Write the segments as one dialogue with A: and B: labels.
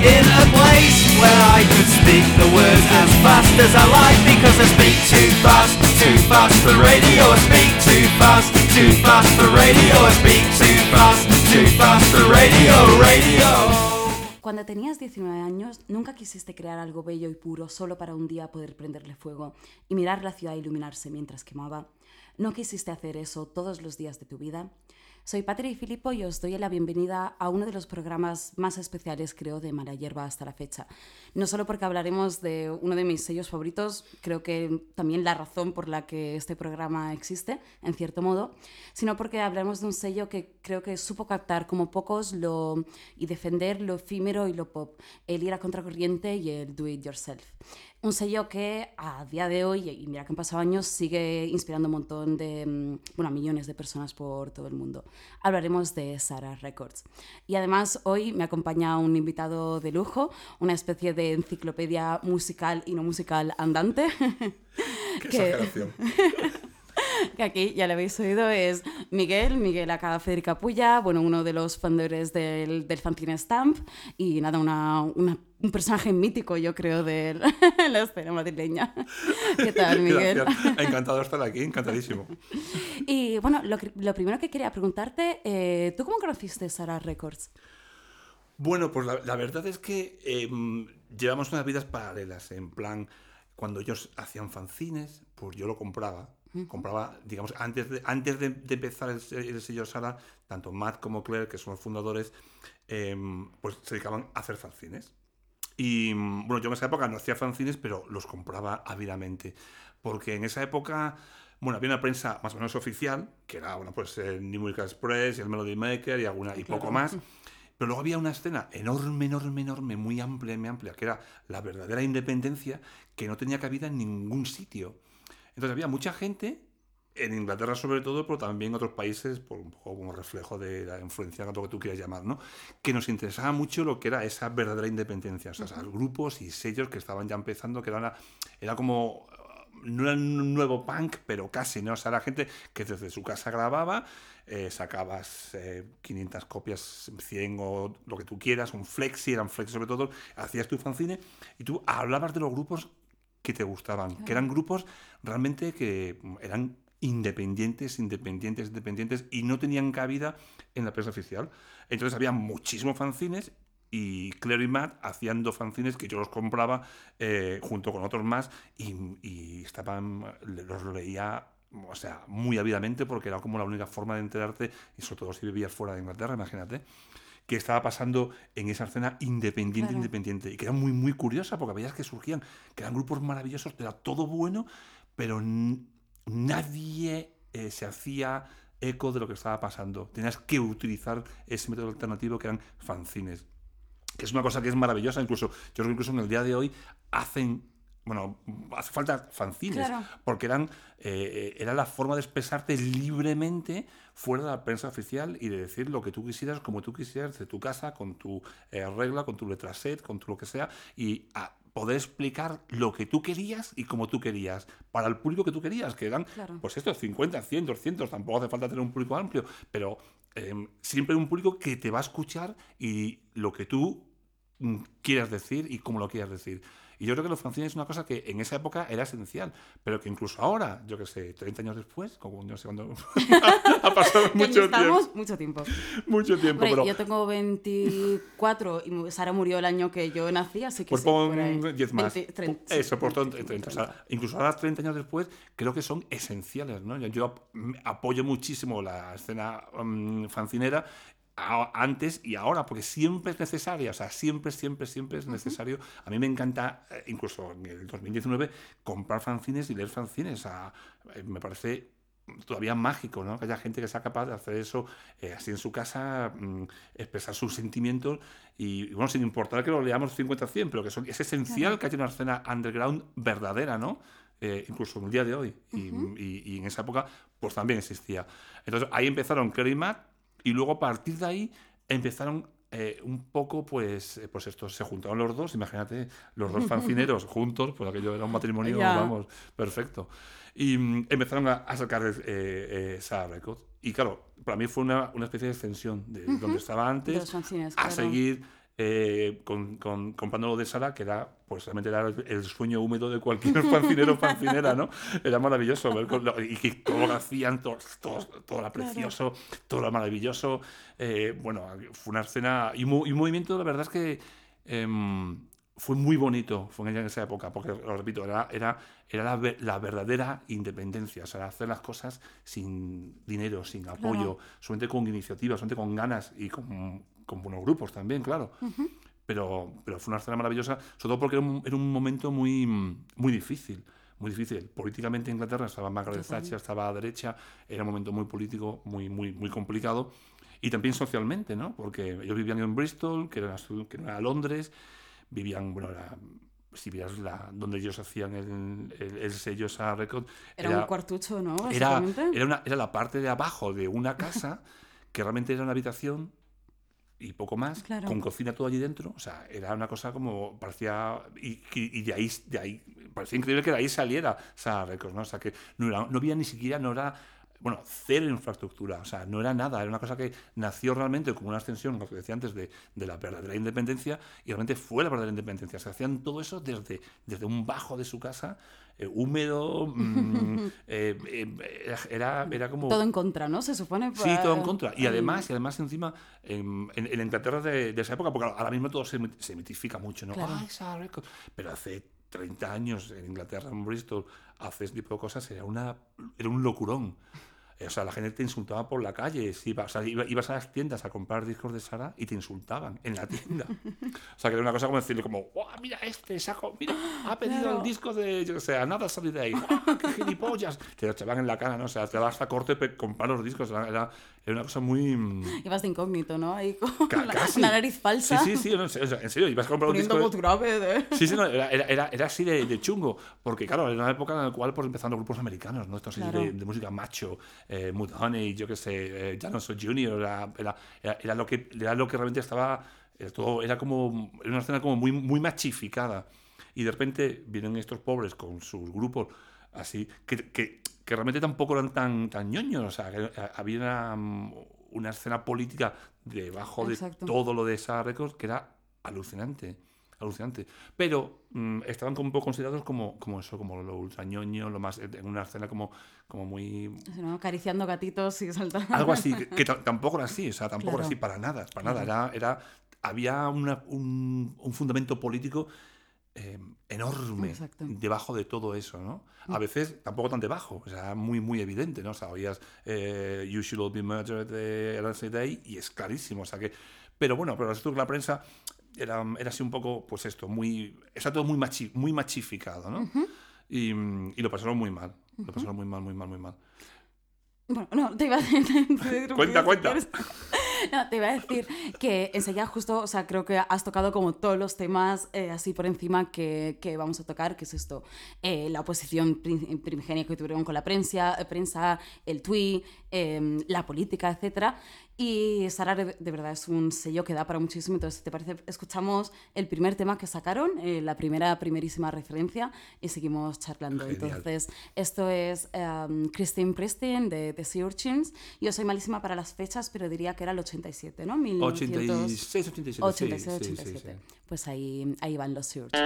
A: in a place where I could speak the words as fast as I like because I speak too fast, too fast for radio. I speak too fast, too fast for radio. I speak too fast, too fast for radio, radio.
B: Cuando tenías 19 años, nunca quisiste crear algo bello y puro solo para un día poder prenderle fuego y mirar la ciudad iluminarse mientras quemaba. ¿No quisiste hacer eso todos los días de tu vida? Soy Patri Filippo y os doy la bienvenida a uno de los programas más especiales, creo, de Mala Hierba hasta la fecha. No solo porque hablaremos de uno de mis sellos favoritos, creo que también la razón por la que este programa existe, en cierto modo, sino porque hablaremos de un sello que creo que supo captar como pocos lo, y defender lo efímero y lo pop, el ir a contracorriente y el do it yourself. Un sello que a día de hoy, y mira que han pasado años, sigue inspirando un montón de, mm, bueno, a millones de personas por todo el mundo. Hablaremos de Sarah Records. Y además hoy me acompaña un invitado de lujo, una especie de enciclopedia musical y no musical andante.
C: Qué exageración.
B: que aquí ya lo habéis oído, es Miguel, Miguel acá Federica Puya, bueno, uno de los fundadores del, del Fanzine Stamp y nada, una, una, un personaje mítico, yo creo, de la escena madrileña. ¿Qué tal, Miguel?
C: Gracias. Encantado de estar aquí, encantadísimo.
B: Y bueno, lo, lo primero que quería preguntarte, eh, ¿tú cómo conociste Sarah Records?
C: Bueno, pues la, la verdad es que eh, llevamos unas vidas paralelas, en plan, cuando ellos hacían fanzines, pues yo lo compraba, compraba, digamos, antes de, antes de, de empezar el, el, sello Sara, tanto Matt como Claire, que son los fundadores, eh, pues se dedicaban a hacer fanzines. Y bueno, yo en esa época no hacía fanzines, pero los compraba ávidamente. Porque en esa época, bueno, había una prensa más o menos oficial, que era, bueno, pues el New Musical Express y el Melody Maker y, alguna, y poco más. Pero luego había una escena enorme, enorme, enorme, muy amplia, muy amplia, que era la verdadera independencia, que no tenía cabida en ningún sitio. Entonces había mucha gente, en Inglaterra sobre todo, pero también en otros países, por un poco como reflejo de la influencia, lo que tú quieras llamar, ¿no? Que nos interesaba mucho lo que era esa verdadera independencia. O sea, uh -huh. grupos y sellos que estaban ya empezando, que era, una, era como no era un nuevo punk, pero casi, ¿no? O sea, la gente que desde su casa grababa, eh, sacabas eh, 500 copias, 100 o lo que tú quieras, un flexi, eran flexi sobre todo, hacías tu fanzine y tú hablabas de los grupos que te gustaban, claro. que eran grupos realmente que eran independientes, independientes, independientes y no tenían cabida en la prensa oficial. Entonces había muchísimos fanzines y Claire y Matt hacían dos fanzines que yo los compraba eh, junto con otros más y, y, estaban, los leía o sea, muy ávidamente porque era como la única forma de enterarte y sobre todo si vivías fuera de Inglaterra, imagínate que estaba pasando en esa escena independiente, claro. independiente, y que era muy, muy curiosa, porque veías que surgían, que eran grupos maravillosos, era todo bueno, pero nadie eh, se hacía eco de lo que estaba pasando. Tenías que utilizar ese método alternativo que eran fanzines. Que es una cosa que es maravillosa, incluso, yo creo que incluso en el día de hoy hacen bueno, hace falta fanzines, claro. porque eran, eh, era la forma de expresarte libremente fuera de la prensa oficial y de decir lo que tú quisieras, como tú quisieras, de tu casa, con tu eh, regla, con tu letra set, con tu lo que sea, y a poder explicar lo que tú querías y como tú querías, para el público que tú querías, que eran, claro. pues estos 50, 100, 200, tampoco hace falta tener un público amplio, pero eh, siempre un público que te va a escuchar y lo que tú mm, quieras decir y cómo lo quieras decir. Y yo creo que los fanzines es una cosa que en esa época era esencial, pero que incluso ahora, yo que sé, 30 años después, como no sé cuándo ha pasado mucho tiempo.
B: Mucho tiempo.
C: Mucho tiempo,
B: Hombre,
C: pero...
B: Yo tengo 24 y Sara murió el año que yo nací, así que
C: Pues
B: sí,
C: pon 10 más.
B: 20, 30,
C: Eso, por
B: sí,
C: 30, 30. O sea, incluso ahora, 30 años después, creo que son esenciales, ¿no? Yo, yo apoyo muchísimo la escena um, fancinera antes y ahora, porque siempre es necesaria, o sea, siempre, siempre, siempre es necesario. Uh -huh. A mí me encanta, eh, incluso en el 2019, comprar fanzines y leer fanzines. O sea, me parece todavía mágico, ¿no? Que haya gente que sea capaz de hacer eso eh, así en su casa, mmm, expresar sus sentimientos y, bueno, sin importar que lo leamos 50-100, pero que son, es esencial claro. que haya una escena underground verdadera, ¿no? eh, incluso en el día de hoy. Y, y- y en esa época, pues también existía. Entonces ahí empezaron Kerry y Matt, y luego a partir de ahí empezaron eh, un poco, pues, eh, pues esto, se juntaron los dos, imagínate, los dos fancineros juntos, pues aquello era un matrimonio,
B: Ya.
C: vamos, perfecto. Y mm, empezaron a, a sacar eh, eh, esa Records. Y claro, para mí fue una, una especie de extensión de donde estaba antes
B: fanzines,
C: a
B: claro.
C: seguir eh, con, con, comprando lo de Sara, que era, pues realmente era el, sueño húmedo de cualquier fancinero o fancinera, ¿no? Era maravilloso ver con lo- y que todo lo hacían, todo, todo, todo era precioso, todo era maravilloso. eh, bueno, fue una escena y, un movimiento, la verdad es que em, fue muy bonito, fue en esa época, porque, lo repito, era, era, era la, la verdadera independencia, o sea, hacer las cosas sin dinero, sin apoyo, solamente con iniciativa, solamente con ganas y con, con buenos grupos también, claro. Pero, pero fue una escena maravillosa, sobre todo porque era un, era un momento muy, muy difícil. Muy difícil. Políticamente Inglaterra estaba Margaret Thatcher, estaba a derecha, era un momento muy político, muy, muy, muy complicado. Y también socialmente, ¿no? Porque ellos vivían en Bristol, que era, que no era Londres, vivían, bueno, era, si vieras la, donde ellos hacían el, el, el sello esa record,
B: Era, un cuartucho, ¿no?
C: era, era, una- era la parte de abajo de una casa que realmente era una habitación y poco más,
B: Claro.
C: con cocina todo allí dentro. O sea, era una cosa como parecía. Y, y- de, ahí, de ahí. Parecía increíble que de ahí saliera esa Records, ¿no? O sea, que no, era, no había ni siquiera, no era. Bueno, cero infraestructura, o sea, no era nada, era una cosa que nació realmente como una extensión, lo que decía antes, de, de la verdadera independencia, y realmente fue la verdadera independencia. Se hacían todo eso desde, desde un bajo de su casa, eh, húmedo, mm, eh, eh, era, era como...
B: Todo en contra, ¿no? Se supone.
C: Sí, todo en
B: eh,
C: contra. Y además, y además encima, en, en- en Inglaterra de, de esa época, porque ahora mismo todo se, mit- se mitifica mucho, ¿no?
B: Claro.
C: Ah, esa record. Pero hace 30 años en Inglaterra, en Bristol, hacer ese tipo de cosas era, una, era un locurón. Eh, O sea, la gente te insultaba por la calle. O sea, iba- ibas a las tiendas a comprar discos de Sara y te insultaban en la tienda. o sea, que era una cosa como decirle como, "Guau, mira este, saco, mira, ha pedido
B: Claro.
C: el disco de, yo qué sé, nada salir de ahí. ¡Ah, qué gilipollas! Te lo echaban en la cara, ¿no? O sea, te dabas hasta corte comprar los discos. Era, era, era una cosa muy... mm,
B: Ibas de incógnito, ¿no? Ahí con la, la nariz falsa.
C: Sí, sí, sí, no, en serio, en serio, ibas a comprar un disco...
B: voz grave de...
C: Sí, sí, no, era, era, era- así de, de chungo, porque claro, era una época en la cual pues empezaron grupos americanos, ¿no? Estos
B: Claro.
C: de, de música macho, eh, Mudhoney, yo qué sé, eh, Jr., era, era, era, era lo que, era lo que realmente estaba, era, todo, era como, era una escena como muy, muy machificada. Y de repente vienen estos pobres con sus grupos así, que, que, que realmente tampoco eran tan, tan ñoños, o sea, que eh, había una, mm, una escena política debajo de
B: Exacto.
C: todo lo de esa Records que era alucinante alucinante. Pero mm, estaban como un poco considerados como, como eso, como lo ultrañoño, lo más, en una escena como, como muy...
B: ¿no? Acariciando gatitos y saltando.
C: Algo así, que, que ta- tampoco era así, o sea, tampoco era
B: Claro.
C: así para nada, para nada. Era, era, había una- un, un fundamento político eh, enorme
B: Exacto.
C: debajo de todo eso, ¿no? A veces tampoco tan debajo, o sea, muy, muy evidente, ¿no? O sea, oías eh, You Should All Be Murdered de Elsie Day y es clarísimo, o sea que... Pero bueno, pero esto la prensa era, era así un poco, pues esto, muy... Está todo muy, machi, muy machificado, ¿no? y, mm, y lo pasaron muy mal, lo pasaron muy mal, muy mal, muy mal.
B: Bueno, no, te iba a decir...
C: Cuenta, cuenta.
B: No, te iba a decir que enseguida justo, o sea, creo que has tocado como todos los temas eh, así por encima que, que vamos a tocar, que es esto, eh, la oposición prim- primigenia que tuvieron con la prensa, prensa el tweet, eh, la política, etc. Y Sara de, de verdad es un sello que da para muchísimo, entonces, te parece, escuchamos el primer tema que sacaron, eh, la primera, primerísima referencia, y seguimos charlando.
C: Genial.
B: Entonces, esto es em, Christine Preston de The Sea Urchins. Yo soy malísima para las fechas, pero diría que era el 87, ¿no? 1900...
C: 86, 87, sí,
B: 86,
C: sí, sí,
B: 87.
C: sí.
B: Pues ahí, ahí van los Sea Urchins.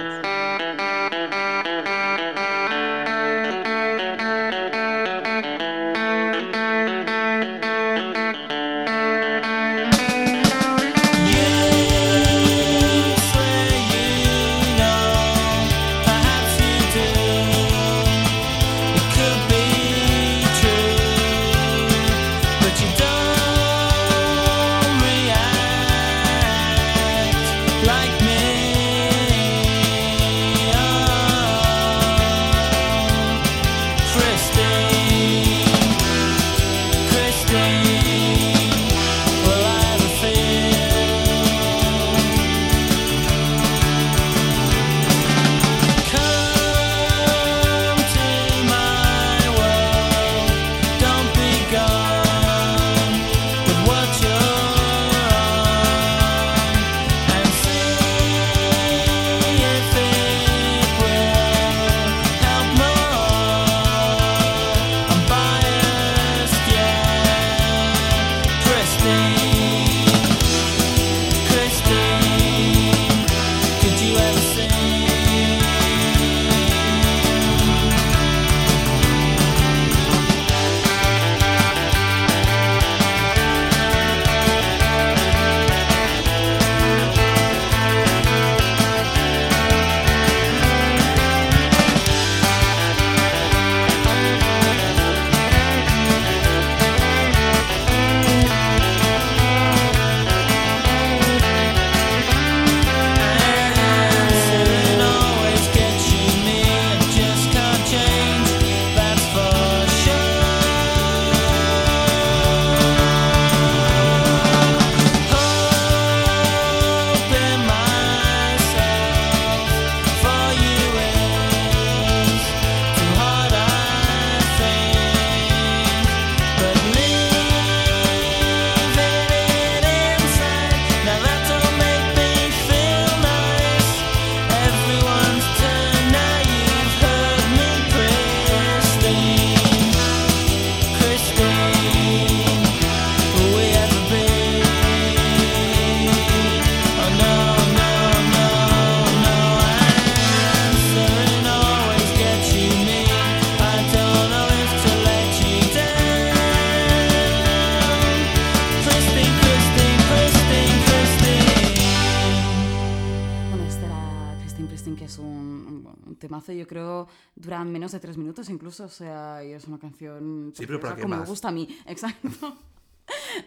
B: O sea, y es una canción
C: Sí, pero ¿para qué
B: como me gusta a mí, exacto.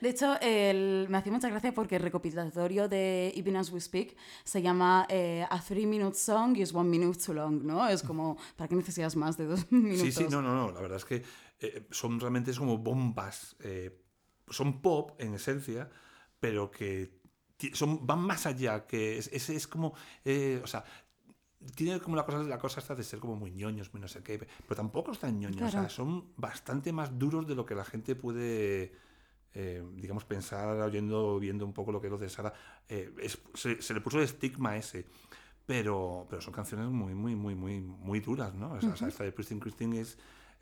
B: De hecho, el- me hacía mucha gracia porque el recopilatorio de Even As We Speak se llama eh, A Three Minute Song is One Minute Too Long, ¿no? Es como, ¿para qué necesitas más de dos minutos?
C: Sí, sí, no, no, no. La verdad es que eh, son realmente es como bombas. eh, son pop en esencia, pero que son, van más allá. Que es, es, es como. eh, o sea. Tiene como la cosa, la cosa esta de ser como muy ñoños, muy no sé qué, pero tampoco están ñoños, o sea,
B: Claro.
C: son bastante más duros de lo que la gente puede, eh, digamos, pensar oyendo, viendo un poco lo que es lo de Sara. Eh, es- se, se le puso el estigma ese, pero, pero son canciones muy, muy, muy, muy, muy duras, ¿no? O sea, o sea, esta de Christine Christine es,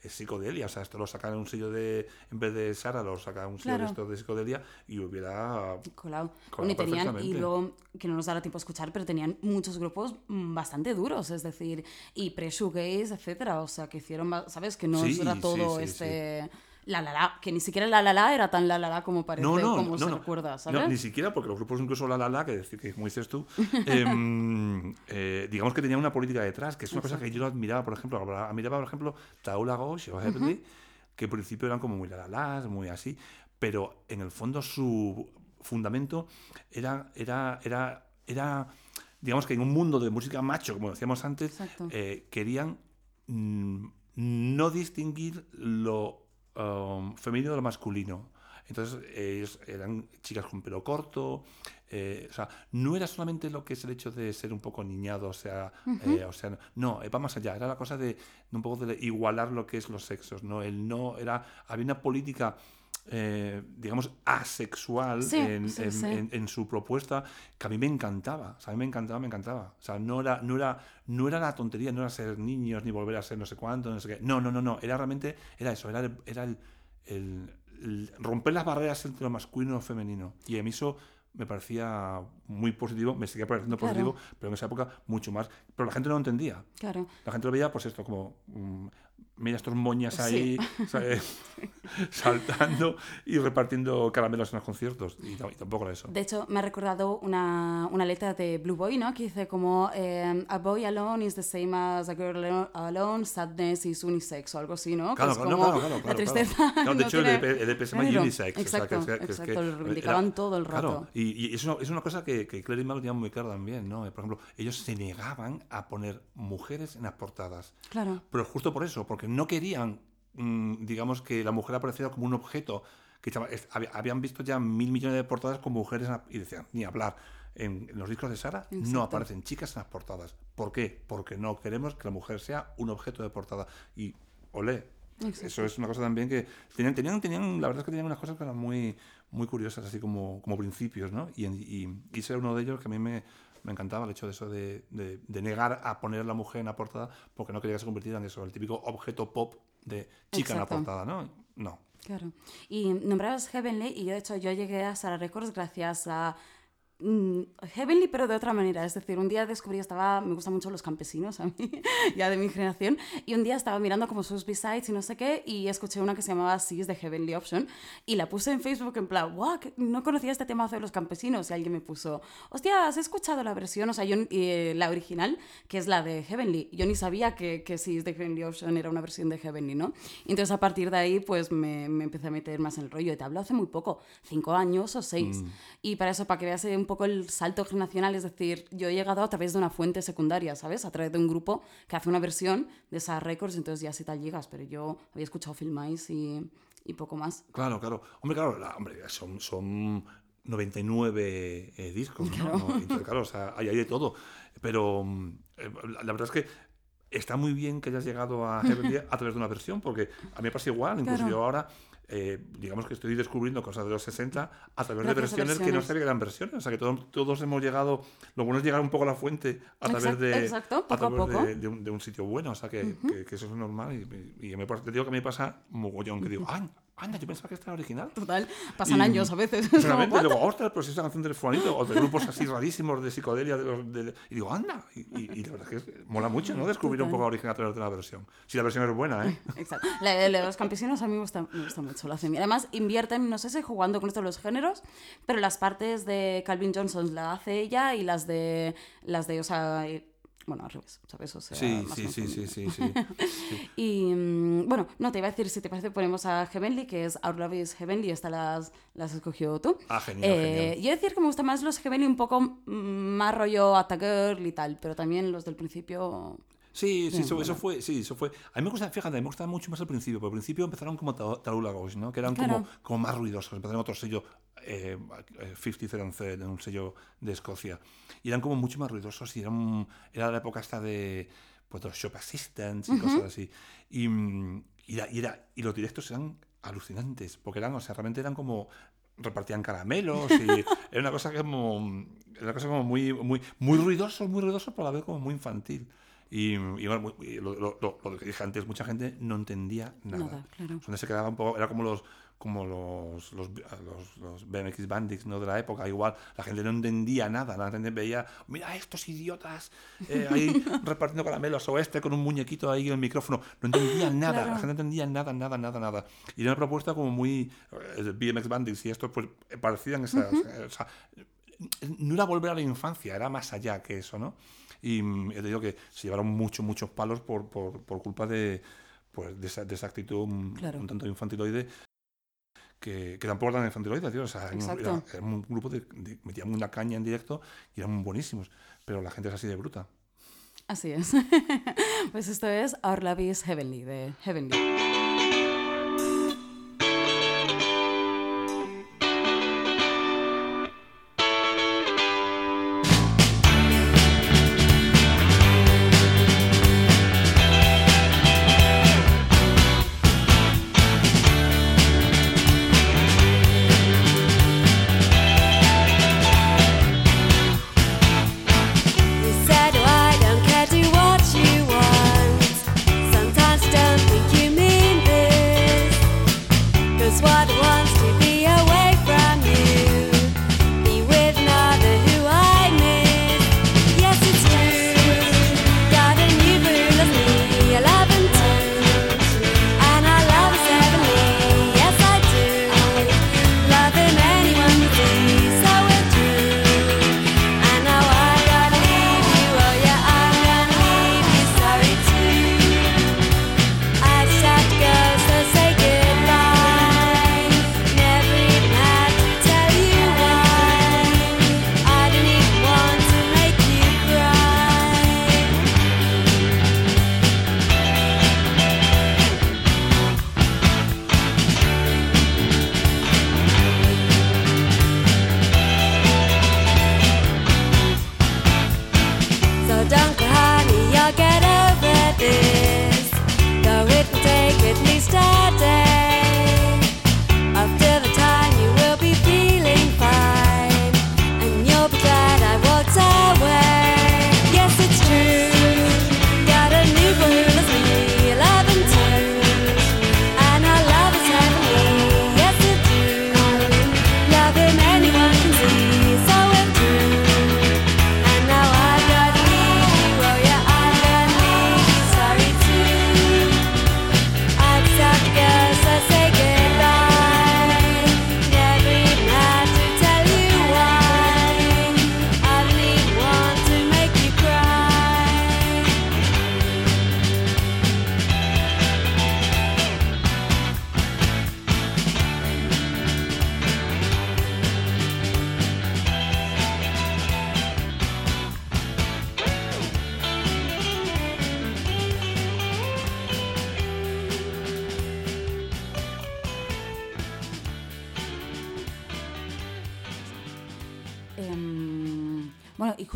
C: es psicodelia, o sea, esto lo sacan en un sello de, en vez de Sara, lo sacan en un sello de esto de psicodelia y hubiera...
B: Colado.
C: Colado
B: y tenían, y luego, que no nos dará tiempo a escuchar, pero tenían muchos grupos mm, bastante duros, es decir, y pre-shoegaze, etcétera, o sea, que hicieron, ¿sabes? Que no
C: Sí,
B: era
C: sí,
B: todo
C: sí,
B: este... La la la, que ni siquiera la la la era tan la la la como parece,
C: No, no,
B: como
C: no,
B: se
C: no.
B: recuerda, ¿sabes?
C: No, ni siquiera, porque los grupos incluso La La La, que decir que como dices tú, em, eh, digamos que tenían una política detrás, que es una cosa que yo lo admiraba, por ejemplo, admiraba, por ejemplo, Taula Ghosh o Heavenly, que en principio eran como muy La La Las, muy así, pero en el fondo su fundamento era, era, era, era digamos que en un mundo de música macho, como decíamos antes, eh, querían mm, no distinguir lo um, femenino de lo masculino. Entonces, ellos eran chicas con pelo corto. eh, o sea, no era solamente lo que es el hecho de ser un poco niñado, o sea, eh, o sea no, eh, va más allá. Era la cosa de, de un poco de igualar lo que es los sexos, ¿no? El no era. Había una política. Eh, digamos, asexual
B: Sí,
C: en,
B: sí,
C: en-
B: sí.
C: en- en su propuesta que a mí me encantaba. O sea, a mí me encantaba, me encantaba. O sea, no era, no era, no era la tontería, no era ser niños ni volver a ser no sé cuánto, no sé qué. No, no, no, no. Era realmente, era eso, era, el- era el, el- el romper las barreras entre lo masculino y lo femenino. Y a mí eso me parecía muy positivo, me seguía pareciendo
B: Claro.
C: positivo, pero en esa época mucho más. Pero la gente no lo entendía.
B: Claro.
C: La gente lo veía, pues esto, como. mm, mira estos moñas ahí
B: Sí.
C: ¿sabes? saltando y repartiendo caramelos en los conciertos. Y, tampoco era eso.
B: De hecho, me ha recordado una, una letra de Blue Boy, ¿no? Que dice como eh, A boy alone is the same as a girl alo- alone, sadness is unisex o algo así, ¿no? Que
C: Claro,
B: es
C: claro,
B: como
C: claro, claro,
B: la
C: claro,
B: tristeza.
C: Claro, de
B: no
C: hecho, el
B: tiene
C: EP el EP se llama
B: género.
C: unisex. o sea,
B: Exacto,
C: que es que- es
B: exacto, lo
C: era-
B: reivindicaban todo el rato.
C: Claro, y, y es, una, es una cosa que, que Claire y Mago tenían muy claro también, ¿no? Por ejemplo, ellos se negaban a poner mujeres en las portadas.
B: Claro.
C: Pero justo por eso, porque no querían, mm, digamos, que la mujer apareciera como un objeto. que habían visto ya mil millones de portadas con mujeres y decían, ni hablar. En, los discos de Sara no
B: Exacto.
C: aparecen chicas en las portadas. ¿Por qué? Porque no queremos que la mujer sea un objeto de portada. Y, olé,
B: Exacto.
C: eso es una cosa también que tenían, tenían, tenían, la verdad es que tenían unas cosas que eran muy, muy curiosas, así como, como principios, ¿no? Y, y, y ese era uno de ellos que a mí me, me encantaba, el hecho de eso de, de- de negar a poner a la mujer en la portada porque no quería que se convirtiera en eso, el típico objeto pop de chica en la portada, ¿no? No.
B: Claro. Y nombrabas Heavenly y yo de hecho yo llegué a Sara Records gracias a Heavenly pero de otra manera. Es decir, un día descubrí, estaba, me gustan mucho los campesinos a mí, ya de mi generación, y un día estaba mirando como sus B-sides y no sé qué y escuché una que se llamaba Seas de Heavenly Option y la puse en Facebook en plan, wow, no conocía este temazo de los campesinos y alguien me puso, hostia, ¿has escuchado la versión? O sea, yo, eh, la original, que es la de Heavenly. Yo ni sabía que, que Seas de Heavenly Option era una versión de Heavenly, ¿no? Entonces a partir de ahí pues me, me empecé a meter más en el rollo. Y te hablo hace muy poco, cinco años o seis. Y para eso, para que veas eh, un poco el salto generacional, es decir, yo he llegado a través de una fuente secundaria, ¿sabes? A través de un grupo que hace una versión de esas records, entonces ya sí tal llegas, pero yo había escuchado Mice y, y poco más.
C: Claro, claro. Hombre, claro, la- hombre, son, son 99 eh, discos, ¿no? ¿no? Entonces, claro, o sea, hay, hay de todo. Pero eh, la, la verdad es que está muy bien que hayas llegado a Heavenly a través de una versión, porque a mí me pasa igual, incluso
B: Claro.
C: yo ahora, eh, digamos que estoy descubriendo cosas de los 60 a través de
B: Gracias
C: versiones que no sabía que eran versiones. O sea, que todos, todos hemos llegado, lo bueno es llegar un poco a la fuente a través
B: Exacto,
C: de,
B: exacto, poco a
C: través
B: poco.
C: de, de un, de un sitio bueno. O sea, que, que- que eso es normal. Y, y me, pasa- te digo que me pasa mogollón, que digo, ¡ay! Anda, yo pensaba que esta era original.
B: Total, pasan
C: Y-
B: años a veces. es "What?".
C: digo, ostras, pues esa canción del Fuanito, o de grupos así rarísimos de psicodelia. De de- y digo, anda. Y, y- y la verdad es que mola mucho, ¿no? Descubrir un poco la original a través de la versión. Si la versión es buena, ¿eh?
B: Exacto. La de los campesinos a mí me gusta, me gusta mucho. Lo hacen bien. Además, invierten, no sé si jugando con esto los géneros, pero las partes de Calvin Johnson la hace ella y las de, las de o sea,
D: bueno, al revés, ¿sabes? O sea,
C: Sí,
D: más
C: sí, sí, sí, sí, sí.
D: Y mm, bueno, no, te iba a decir, si te parece, ponemos a Heavenly, que es Our Love is Heavenly, esta las, las escogió tú.
C: Ah, genial,
D: Eh,
C: genial.
D: Yo decir que me gustan más los Heavenly un poco mm, más rollo Attack Girl y tal, pero también los del principio...
C: Sí, sí,
D: Bien,
C: eso, eso fue, sí, eso fue. A mí me gusta, fíjate, me gusta mucho más al principio, porque al principio empezaron como Ta- Tarula Ghost, ¿no? Que eran
D: Claro.
C: como, como más ruidosos, empezaron otro sello, eh, eh, 50 Cent Third, un sello de Escocia, y eran como mucho más ruidosos, y eran, era la época esta de, pues, los shop assistants y cosas así. Y, y, era- y era- y los directos eran alucinantes, porque eran, o sea, realmente eran como repartían caramelos y era una cosa que como era una cosa como muy muy muy ruidoso muy ruidoso pero a la vez como muy infantil y, y bueno, muy- y lo, lo- lo- lo que dije antes mucha gente no entendía nada,
D: Nada, claro.
C: se quedaba un poco era como los como los los, los, los BMX Bandits ¿no? de la época igual la gente no entendía nada la gente veía mira estos idiotas eh, ahí repartiendo caramelos o este con un muñequito ahí en el micrófono no entendían nada
D: Claro.
C: la gente no entendía nada nada nada nada y era una propuesta como muy eh, BMX Bandits y esto pues eh, parecían esas o sea, no era volver a la infancia, era más allá que eso, ¿no? Y mm, ya te digo que se llevaron muchos, muchos palos por, por, por culpa de, pues, de, esa, de esa actitud
D: Claro.
C: un tanto infantiloide que, que tampoco eran infantiloides, tío. O sea, era, era un grupo de, de- metían una caña en directo y eran buenísimos, pero la gente es así de bruta.
D: Así es. pues esto es Our Love is Heavenly, de Heavenly.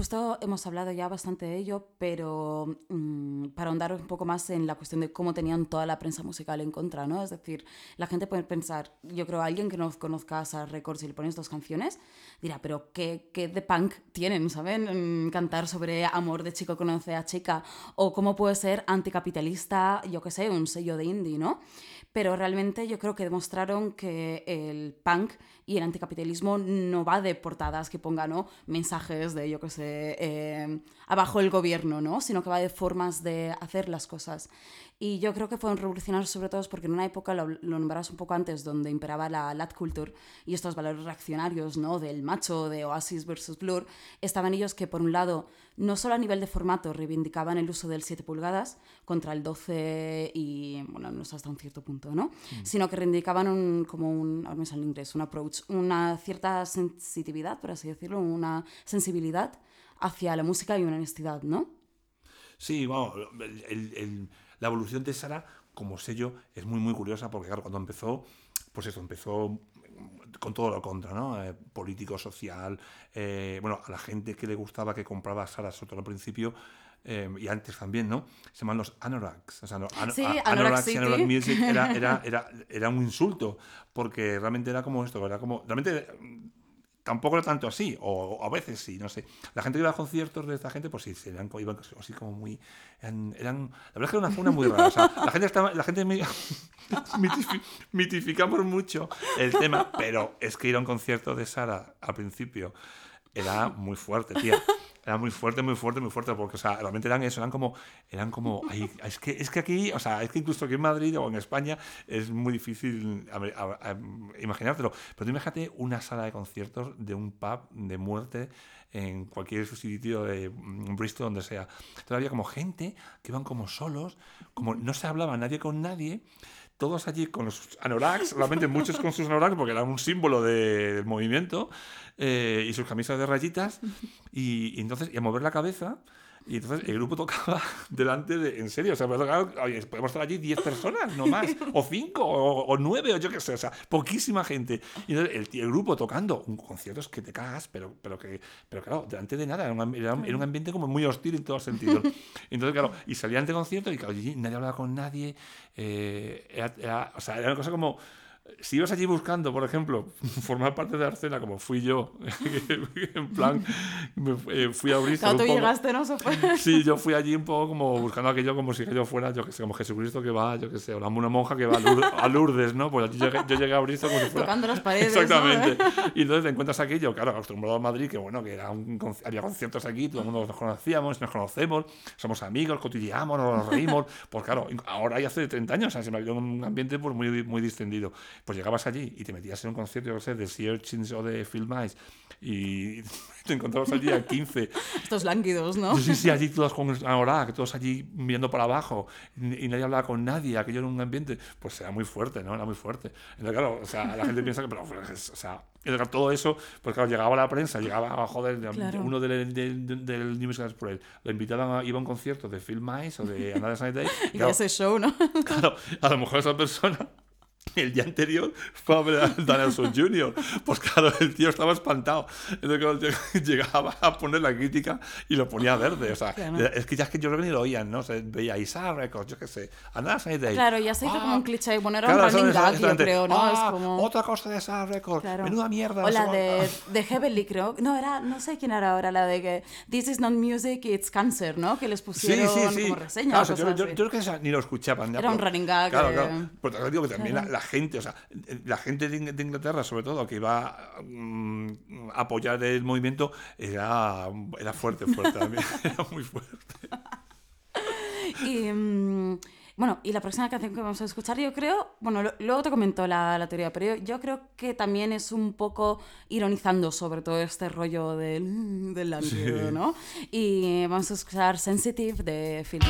D: Justo hemos hablado ya bastante de ello, pero mm, para ahondar un poco más en la cuestión de cómo tenían toda la prensa musical en contra, ¿no? Es decir, la gente puede pensar, yo creo, alguien que no conozca a Records y le pones dos canciones, dirá, pero ¿qué, qué de punk tienen, ¿saben? Cantar sobre amor de chico conoce a chica, o cómo puede ser anticapitalista, yo qué sé, un sello de indie, ¿no? Pero realmente yo creo que demostraron que el punk y el anticapitalismo no va de portadas que pongan ¿no? mensajes de,
B: yo qué sé, eh, abajo el gobierno, ¿no? Sino que va de formas de hacer las cosas. Y yo creo que fueron revolucionarios sobre todo porque en una época, lo, lo nombrabas un poco antes, donde imperaba la lat culture y estos valores reaccionarios, ¿no? Del macho, de Oasis versus Blur, estaban ellos que por un lado, no solo a nivel de formato, reivindicaban el uso del 7 pulgadas contra el 12 y, bueno, no sé hasta un cierto punto, ¿no? Sino que reivindicaban un, como un, ahora me sale en inglés, un approach, una cierta sensitividad, por así decirlo, una sensibilidad hacia la música y una honestidad, ¿no?
C: Sí, vamos, el- la evolución de Sara como sello es muy, muy curiosa porque, claro, cuando empezó, pues eso, empezó con todo lo contra, ¿no? Eh, político, social, eh, bueno, a la gente que le gustaba que compraba Sara, todo al principio, eh, y antes también, ¿no? Se llaman los anoraks. O sea, no, ano-
B: Sí, Anorak City.
C: Anorak Music era, era, era, era un insulto, porque realmente era como esto, era como, realmente tampoco era tanto así, o, a veces sí, no sé. La gente que iba a conciertos de esta gente, pues sí, eran, iban así como muy. Eran, la verdad es que era una zona muy rara. O sea, la gente estaba. La gente me- mitifi- mitificamos mucho el tema, pero es que ir a un concierto de Sara al principio era muy fuerte, tía. Era muy fuerte, muy fuerte, muy fuerte, porque, o sea, realmente eran eso, eran como, eran como, ay, es que, es que aquí, o sea, es que incluso aquí en Madrid o en España es muy difícil a a- a- imaginártelo. Pero tú imagínate una sala de conciertos de un pub de muerte en cualquier sitio de mm, Bristol, donde sea. Entonces había como gente que iban como solos, como no se hablaba nadie con nadie, todos allí con los anoraks, realmente muchos con sus anoraks, porque era un símbolo de- del movimiento, eh, y sus camisas de rayitas, y, y entonces, y a mover la cabeza, y entonces el grupo tocaba delante de, en serio, o sea, podemos estar allí 10 personas, no más, o 5, o, o 9, o yo qué sé, o sea, poquísima gente. Y entonces el, el grupo tocando, un concierto es que te cagas, pero, pero, que, pero claro, delante de nada, era un, era un- ambiente como muy hostil en todos sentidos. Entonces, claro, y salían de concierto y claro, nadie hablaba con nadie, eh, era, era- o sea, era una cosa como si ibas allí buscando, por ejemplo, formar parte de la escena como fui yo, en plan, me eh, fui a Bristol
B: Claro, tú
C: poco-
B: llegaste, ¿no?
C: Sí, yo fui allí un poco como buscando aquello como si yo fuera, yo que sé, como Jesucristo que va, yo que sé, o la- una monja que va a Lourdes, a Lourdes, ¿no? Pues yo llegué, yo llegué a Bristol como si fuera...
B: Tocando las paredes, ¿no?
C: Exactamente. Y entonces te encuentras aquello, claro, acostumbrado a Madrid, que bueno, que era un, había conciertos aquí, todo el mundo nos conocíamos, nos conocemos, somos amigos, cotilleamos, nos reímos. Pues claro, ahora ya hace 30 años, o sea, se me ha un ambiente pues, muy, muy distendido. Pues llegabas allí y te metías en un concierto, yo qué sé, de Sea Urchins o de Phil Mice y te encontrabas allí a 15
B: Estos lánguidos, ¿no?
C: Sí, sí, allí todos con ahora, que todos allí mirando para abajo y nadie hablaba con nadie, aquello era un ambiente, pues era muy fuerte, ¿no? Era muy fuerte. Entonces, claro, o sea, la gente piensa que, pero, pues, o sea, claro, todo eso, pues claro, llegaba la prensa, llegaba, joder,
B: Claro.
C: uno del, del, del, del New Music Express, le invitaban a, iba a un concierto de Phil Mice o de Another Sunny Day, y
B: Y
C: claro,
B: ese show, ¿no?
C: Claro, a lo mejor esa persona el día anterior fue a ver a Danielson Jr. Pues claro, el tío estaba espantado. Entonces claro, el tío llegaba a poner la crítica y lo ponía verde. O sea,
B: Claro.
C: es que ya es que yo ni lo oían, ¿no? O sea, veía Isaac Records, yo qué sé, Another Sunny Day.
B: Claro, ya se hizo
C: Ah,
B: como un cliché. Bueno, era
C: claro,
B: un running gag, yo creo, ¿no?
C: Ah,
B: es como...
C: Otra cosa de Isaac Records.
B: Claro.
C: Menuda mierda.
B: O la de, de Heavenly, creo. No, era, no sé quién era ahora, la de que This is not music, it's cancer, ¿no? Que les
C: Sí,
B: pusieron
C: sí, sí.
B: como reseña.
C: Claro,
B: o
C: sea, yo, yo- yo creo que esa ni lo escuchaban. ya,
B: Era un
C: pero-
B: running gag,
C: Claro,
B: eh.
C: claro. Pero te digo que también la, la gente, o sea, la gente de, In- de Inglaterra, sobre todo, que iba mm, a apoyar el movimiento, era, era fuerte, fuerte también. Era muy fuerte.
B: Y mm, bueno, y la próxima canción que vamos a escuchar, yo creo, bueno, lo- luego te comento la, la teoría, pero yo, yo creo que también es un poco ironizando sobre todo este rollo del, del lánguido,
C: Sí.
B: ¿no? Y vamos a escuchar Sensitive de Phil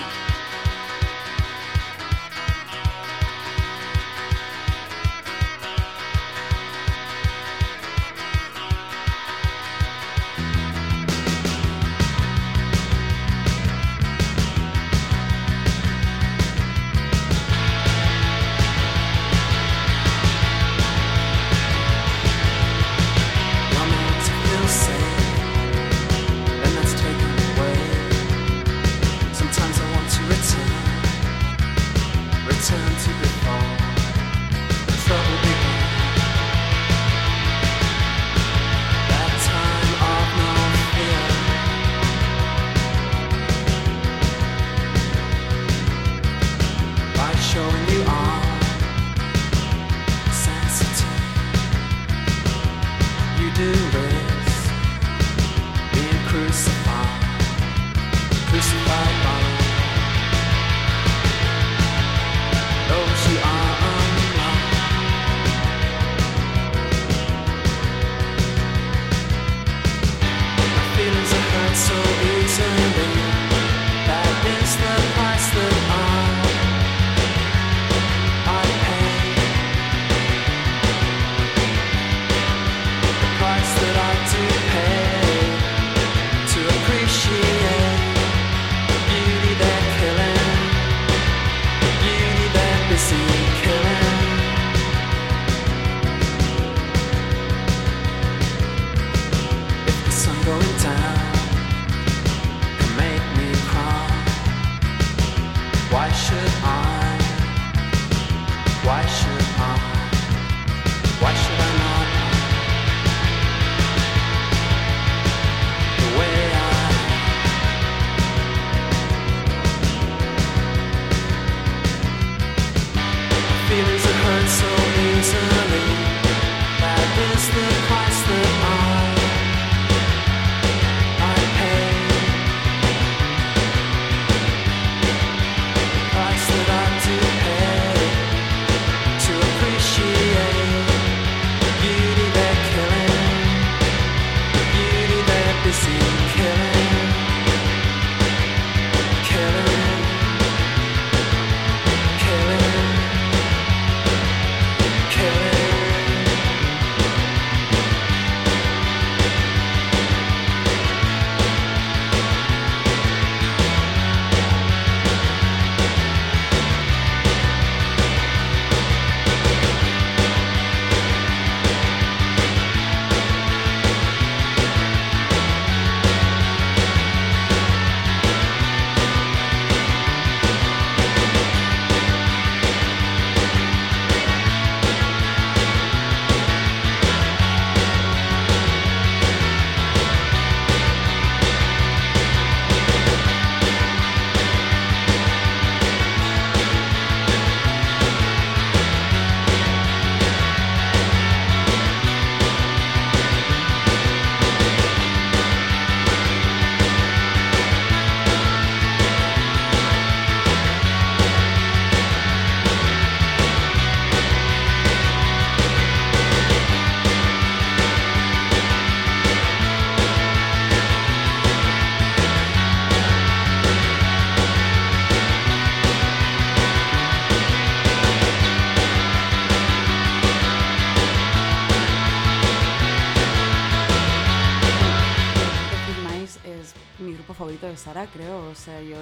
B: de Sara, creo. O sea, yo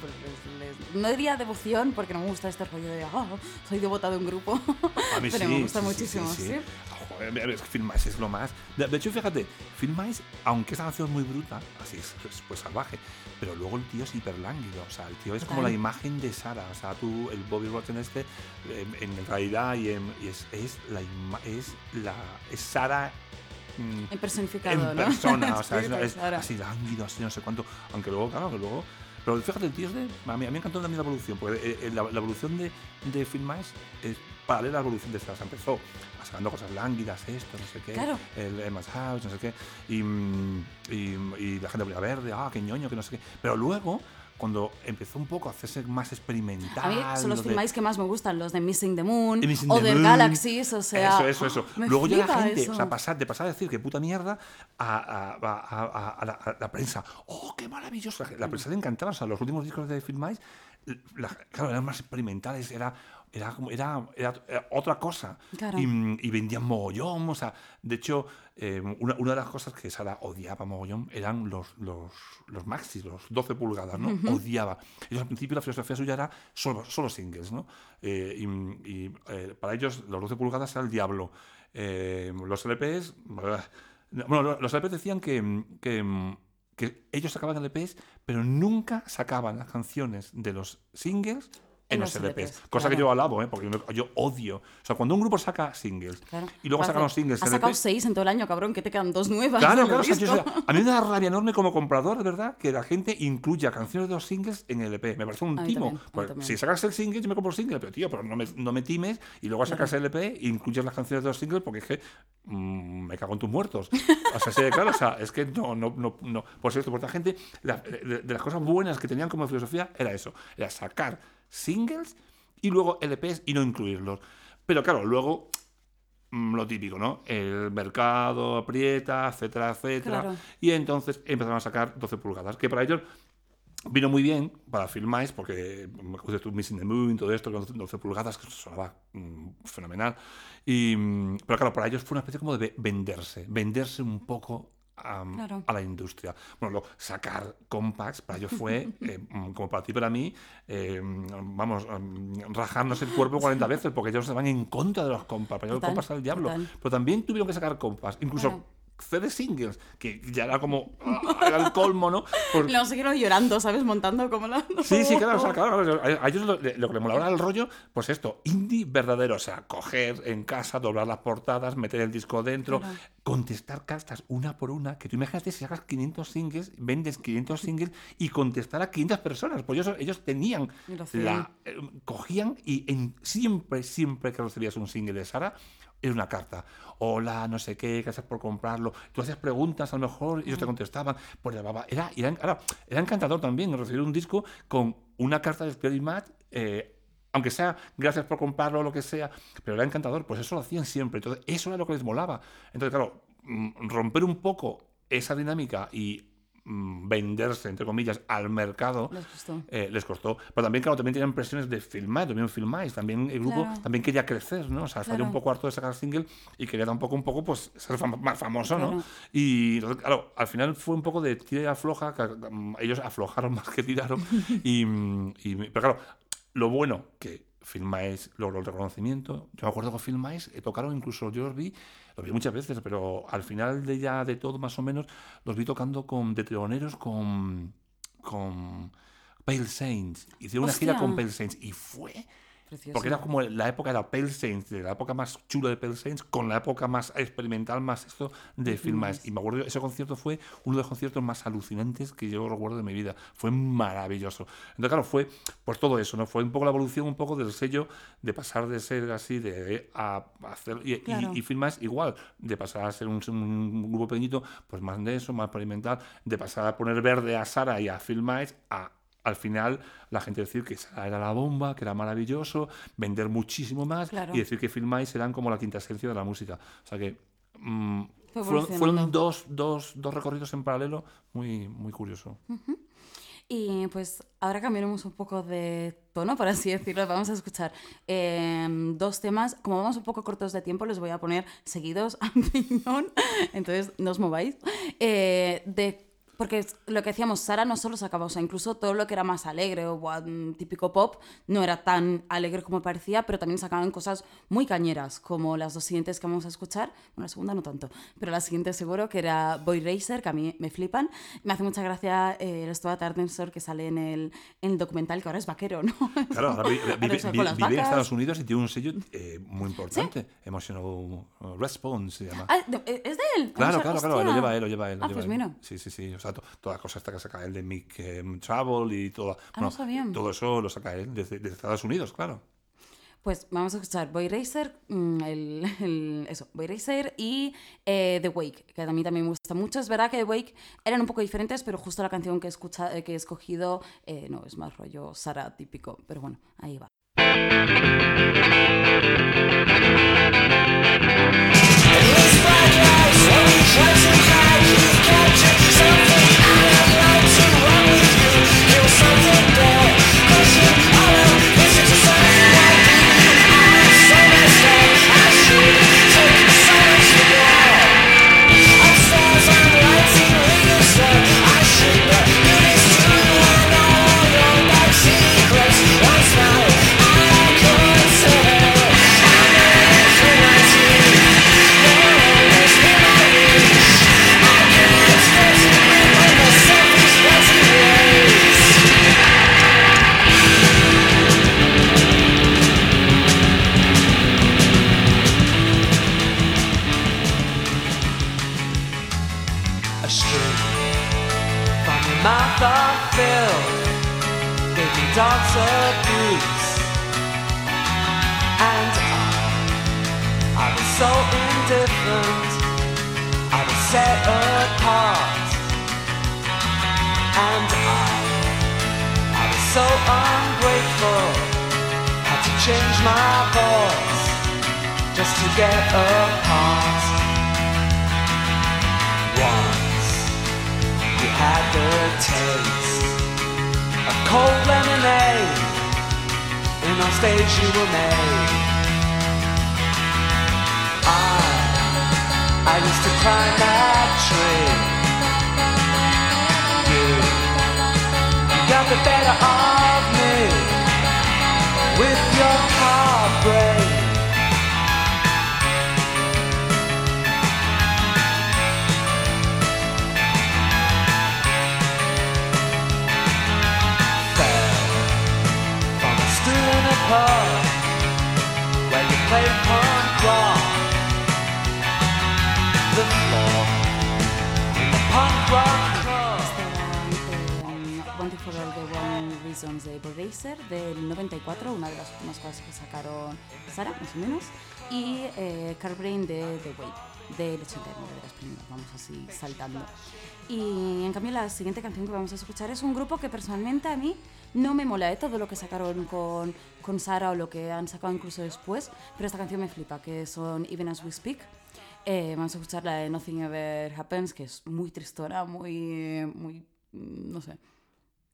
B: pues, les- les- no diría devoción porque no me gusta este rollo de "Ah, soy devota de un grupo.
C: A mí
B: pero
C: sí,
B: me gusta
C: sí,
B: muchísimo,
C: sí, Joder, es que Mice es lo más. De, de hecho, fíjate, Mice, aunque esa canción es muy bruta, así es, es, pues salvaje, pero luego el tío es hiper lánguido. O sea, el tío es como la imagen de Sara. O sea, tú, el Bobby Rotten este, eh, en realidad y, en- y es, es la es la es Sara. Mm,
B: En personificado,
C: en
B: ¿no?
C: persona, o sea, es,
B: de
C: es así lánguido, así no sé cuánto. Aunque luego, claro, que luego. Pero fíjate, el tío es de. A mí, a mí me encantó también la evolución, porque eh, eh, la, la evolución de, de Phil Mice es paralela a la evolución de sea, empezó sacando cosas lánguidas, esto, no sé qué,
B: Claro.
C: el Emma's House, no sé qué, y, mm, y, y la gente ponía verde, ah, qué ñoño, que no sé qué. Pero luego, cuando empezó un poco a hacerse más experimental.
B: A mí son los
C: de-
B: filmáis que más me gustan, los de Missing the Moon
C: Missing
B: o
C: the Moon.
B: Galaxies, o sea...
C: Eso, eso, eso.
B: me
C: Luego ya la gente,
B: eso.
C: o sea, pasar, de pasar a decir que puta mierda a, a- a- a- a la, prensa. ¡Oh, qué maravilloso! La prensa le encantaba. O sea, los últimos discos de Mice, la- claro, eran más experimentales, era, era, era, era, era otra cosa.
B: Claro.
C: Y, y vendían mogollón. O sea, de hecho, eh, una, una de las cosas que Sara odiaba mogollón eran los, los, los maxis, los 12 pulgadas, ¿no? Odiaba. Ellos al principio la filosofía suya era solo, solo singles, ¿no? Eh, y y, eh, para ellos los 12 pulgadas era el diablo. Eh, los LPs... Bueno, los LPs decían que, que, que ellos sacaban LPs, pero nunca sacaban las canciones de los singles en, los, LPs.
B: LPs,
C: Cosa que yo alabo, ¿eh? porque yo, odio. O sea, cuando un grupo saca singles
B: Claro.
C: y luego sacan los singles
B: Has sacado
C: LPs,
B: seis en todo el año, cabrón, que te quedan dos nuevas.
C: Claro, claro.
B: el
C: o sea, yo-
B: disco.
C: a mí me da rabia enorme como comprador, verdad, que la gente incluya canciones de los singles en el EP. Me parece un timo. Pues, si sacas el single, yo me compro el single, pero tío, pero no me, no me times y luego sacas el EP e incluyes las canciones de los singles porque es que mm, me cago en tus muertos. O sea, sí, claro, o sea, es que no, no, no, no. Por cierto, por esta gente, la- de, de las cosas buenas que tenían como filosofía era eso, era sacar singles y luego LPs y no incluirlos. Pero claro, luego mm, lo típico, ¿no? El mercado aprieta, etcétera, etcétera.
B: Claro.
C: Y entonces empezaron a sacar 12 pulgadas, que para ellos vino muy bien para filmáis, porque de tu Missing the Moon, todo esto, con 12 pulgadas, que sonaba mm, fenomenal. Y, mm, pero claro, para ellos fue una especie como de venderse, venderse un poco a,
B: Claro.
C: a la industria. Bueno, luego, sacar compacts para ellos fue, eh, mm, como para ti, para mí, eh, vamos, mm, rajarnos el cuerpo 40 veces, porque ellos se van en contra de los compacts. Para ellos los compacts al diablo.
B: total.
C: Pero también tuvieron que sacar compacts, incluso
B: Claro.
C: CD singles, que ya era como, ah, era el colmo, ¿no? Porque-
B: Luego siguieron llorando, ¿sabes? Montando como la...
C: Sí, sí, claro, o sea, claro, a ellos lo, lo que les molaba era el rollo, pues esto, indie verdadero, o sea, coger en casa, doblar las portadas, meter el disco dentro,
B: Claro.
C: contestar cartas una por una, que tú imagínate si sacas 500 singles, vendes 500 singles y contestar a 500 personas, pues ellos, ellos tenían, la, eh, cogían y en, siempre, siempre que recibías un single de Sara, era una carta. Hola, no sé qué, gracias por comprarlo. Tú hacías preguntas a lo mejor y ellos te contestaban. Pues. Era, era, era, encantador también recibir un disco con una carta de Scary Matt, eh, aunque sea gracias por comprarlo o lo que sea, pero era encantador. Pues eso lo hacían siempre. Entonces, eso era lo que les molaba. Entonces, claro, mm, romper un poco esa dinámica y venderse, entre comillas, al mercado
B: Les gustó.
C: eh, les costó. Pero también, claro, también tenían presiones de filmar, también filmáis, también el grupo
B: Claro.
C: también quería crecer, ¿no? O sea, estaría un
B: Claro.
C: poco harto de sacar single y quería tampoco un poco, pues, ser fam- más famoso, ¿no?
B: Claro.
C: Y, entonces, claro, al final fue un poco de tira y afloja, que, mm, ellos aflojaron más que tiraron. y, mm, y- pero claro, lo bueno que Filmáis logró el reconocimiento. Yo me acuerdo que Filmáis eh, tocaron incluso, yo los vi, los vi muchas veces, pero al final de ya de todo más o menos, los vi tocando con de teloneros con, con Pale Saints. Hicieron una gira con Pale Saints y fue
B: Precioso.
C: porque era como la época de la Pale Saints, de la época más chula de Pale Saints, con la época más experimental, más esto de Filmáis. Y me acuerdo, ese concierto fue uno de los conciertos más alucinantes que yo recuerdo de mi vida. Fue maravilloso. Entonces, claro, fue pues todo eso, ¿no? Fue un poco la evolución, un poco del sello de pasar de ser así, de a hacer. Y,
B: Claro.
C: y igual, de pasar a ser un, un grupo pequeñito, pues más de eso, más experimental, de pasar a poner verde a Sara y a Filmáis, a al final la gente decir que era la bomba, que era maravilloso, vender muchísimo más
B: Claro.
C: y decir que Filmáis eran como la quinta esencia de la música. O sea que mm,
B: Fue
C: fueron, dos, dos, dos recorridos en paralelo muy, muy curioso.
B: Y pues ahora cambiaremos un poco de tono, por así decirlo. Vamos a escuchar eh, dos temas. Como vamos un poco cortos de tiempo, les voy a poner seguidos a piñón. Entonces, no os mováis. Eh, de Porque lo que decíamos, Sara no solo sacaba, o sea, incluso todo lo que era más alegre o mm, típico pop no era tan alegre como parecía, pero también sacaban cosas muy cañeras, como las dos siguientes que vamos a escuchar. Bueno, la segunda no tanto, pero la siguiente seguro, que era Boy Racer, que a mí me flipan. Me hace mucha gracia eh, el Stuart Artensor que sale en el, en el documental, que ahora es vaquero, ¿no?
C: Claro, ahora vi-
B: Ahora
C: vive,
B: es con
C: vi-
B: las
C: vive en. Estados Unidos y tiene un sello eh, muy importante. Emotional uh, Response se llama.
B: Ah, de- ¿Es de él?
C: Claro, claro, claro, lo lleva él, lo lleva él. lo
B: Ah,
C: lleva
B: pues
C: él.
B: mira.
C: Sí, sí, sí. O sea, to- toda la cosa esta que saca él de Mick eh, Travel y todo.
B: Ah, no
C: todo eso lo saca él desde, desde Estados Unidos, claro.
B: Pues vamos a escuchar Boy Racer, mm, el, el- eso, Boy Racer y eh, The Wake, que a mí también me gusta mucho. Es verdad que The Wake eran un poco diferentes, pero justo la canción que he, escucha- eh, que he escogido eh, no es más rollo Sara típico, pero bueno, ahí va.
E: Something out of lights and run with you.
B: Something you Del 94, una de las últimas cosas que sacaron Sara, más o menos, y eh, Car Brain de The Wait, del 89, de las primeras, vamos así saltando. Y en cambio la siguiente canción que vamos a escuchar es un grupo que personalmente a mí no me mola, ¿eh? todo lo que sacaron con, con Sara o lo que han sacado incluso después, pero esta canción me flipa, que son Even As We Speak. Eh, vamos a escuchar la de Nothing Ever Happens, que es muy tristona, muy, muy, no sé,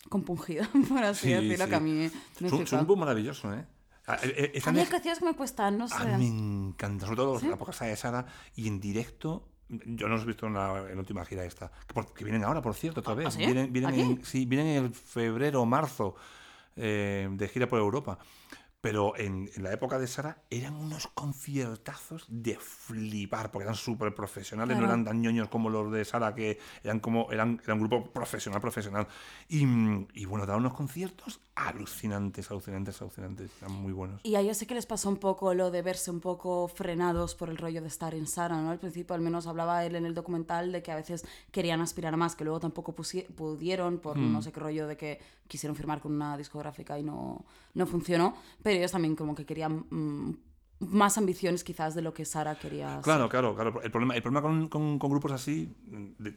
B: compungida, por así
C: Sí,
B: decirlo,
C: sí.
B: que a mí me
C: Es es un grupo maravilloso, ¿eh? A, eh,
B: A mí hay canciones que me cuestan, no sé.
C: A mí me encanta, sobre todo
B: ¿Sí?
C: la época de Sara y en directo. Yo no los he visto en la, en la última gira esta. Que, vienen ahora, por cierto, otra vez.
B: ¿Ah, sí?
C: Vienen, vienen,
B: ¿Aquí?
C: en, sí, vienen en febrero o marzo eh, de gira por Europa. Pero en, en la época de Sara eran unos conciertazos de flipar, porque eran súper profesionales, no eran tan ñoños como los de Sara, que eran como eran, era un grupo profesional, profesional. Y, y bueno, daban unos conciertos alucinantes, alucinantes, alucinantes. Eran muy buenos.
B: Y a ellos sí que les pasó un poco lo de verse un poco frenados por el rollo de estar en Sara, ¿no? Al principio al menos hablaba él en el documental de que a veces querían aspirar a más, que luego tampoco pudieron por
C: Hmm.
B: no sé qué rollo de que quisieron firmar con una discográfica y no, no funcionó, pero ellos también como que querían mm, más ambiciones quizás de lo que Sara quería.
C: Claro, claro, claro. El problema, el problema con, con- con grupos así de-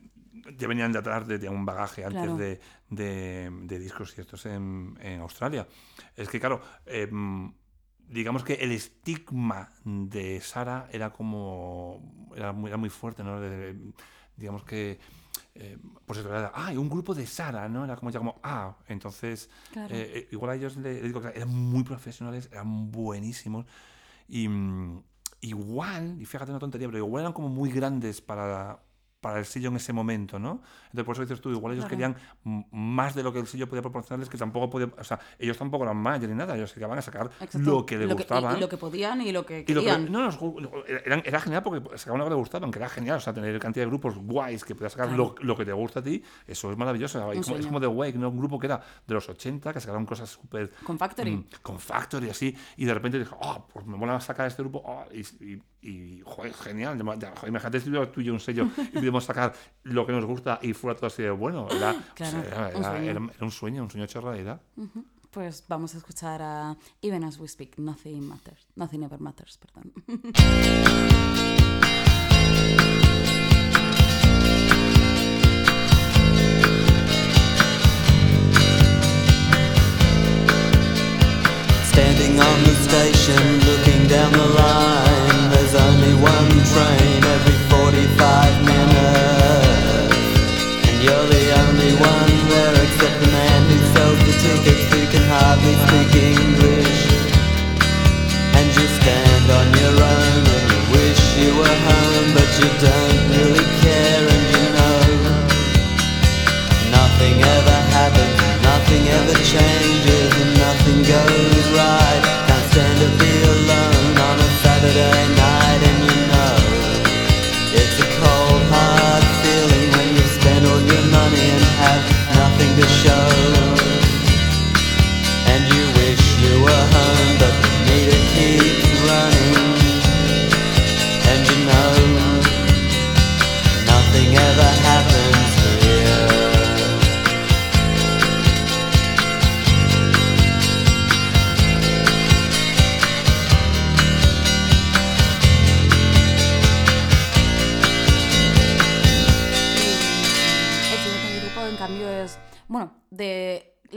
C: ya venían de atrás de, de un bagaje antes
B: Claro.
C: de, de- discos ciertos en, en Australia. Es que, claro, em, digamos que el estigma de Sara era como. era muy, era muy fuerte, ¿no? Digamos que. eh, pues eso era, ah, un grupo de Sara, ¿no? Era como ya como, ah, entonces,
B: Claro.
C: eh, eh, igual a ellos le, les digo que eran muy profesionales, eran buenísimos, y mm, igual, y fíjate una tontería, pero igual eran como muy grandes para para el sello en ese momento, ¿no? Entonces, por eso dices tú, igual ellos
B: Claro.
C: querían más de lo que el sello podía proporcionarles, que tampoco podía, o sea, ellos tampoco eran manager ni nada, ellos querían a sacar
B: Exacto.
C: lo que les
B: y-
C: gustaba.
B: Y, lo que podían y lo que
C: Y lo que,
B: querían.
C: no, eran- era genial porque sacaban lo que le gustaban, que era genial. O sea, tener cantidad de grupos guays que puedas sacar
B: Claro.
C: lo, lo que te gusta a ti, eso es maravilloso. Y como- es como The Wake, ¿no? un grupo que era de los 80, que sacaron cosas súper.
B: Con Factory.
C: mm, con Factory, así. Y de repente dije, oh, pues me mola sacar este grupo. oh, y, y, y, joder, genial. Joder, imagínate si tuviera tú y yo un sello y pudiéramos sacar lo que nos gusta y fuera todo así de bueno. Era,
B: Claro,
C: o sea, era,
B: un
C: era-
B: sueño.
C: era- era un sueño, un sueño hecho realidad.
B: Pues vamos a escuchar a Even As We Speak, Nothing Matters. Nothing Ever Matters, perdón.
E: Standing on the station, looking down the line. There's only one train don't really care and you know. Nothing ever happens, nothing ever changes, and nothing goes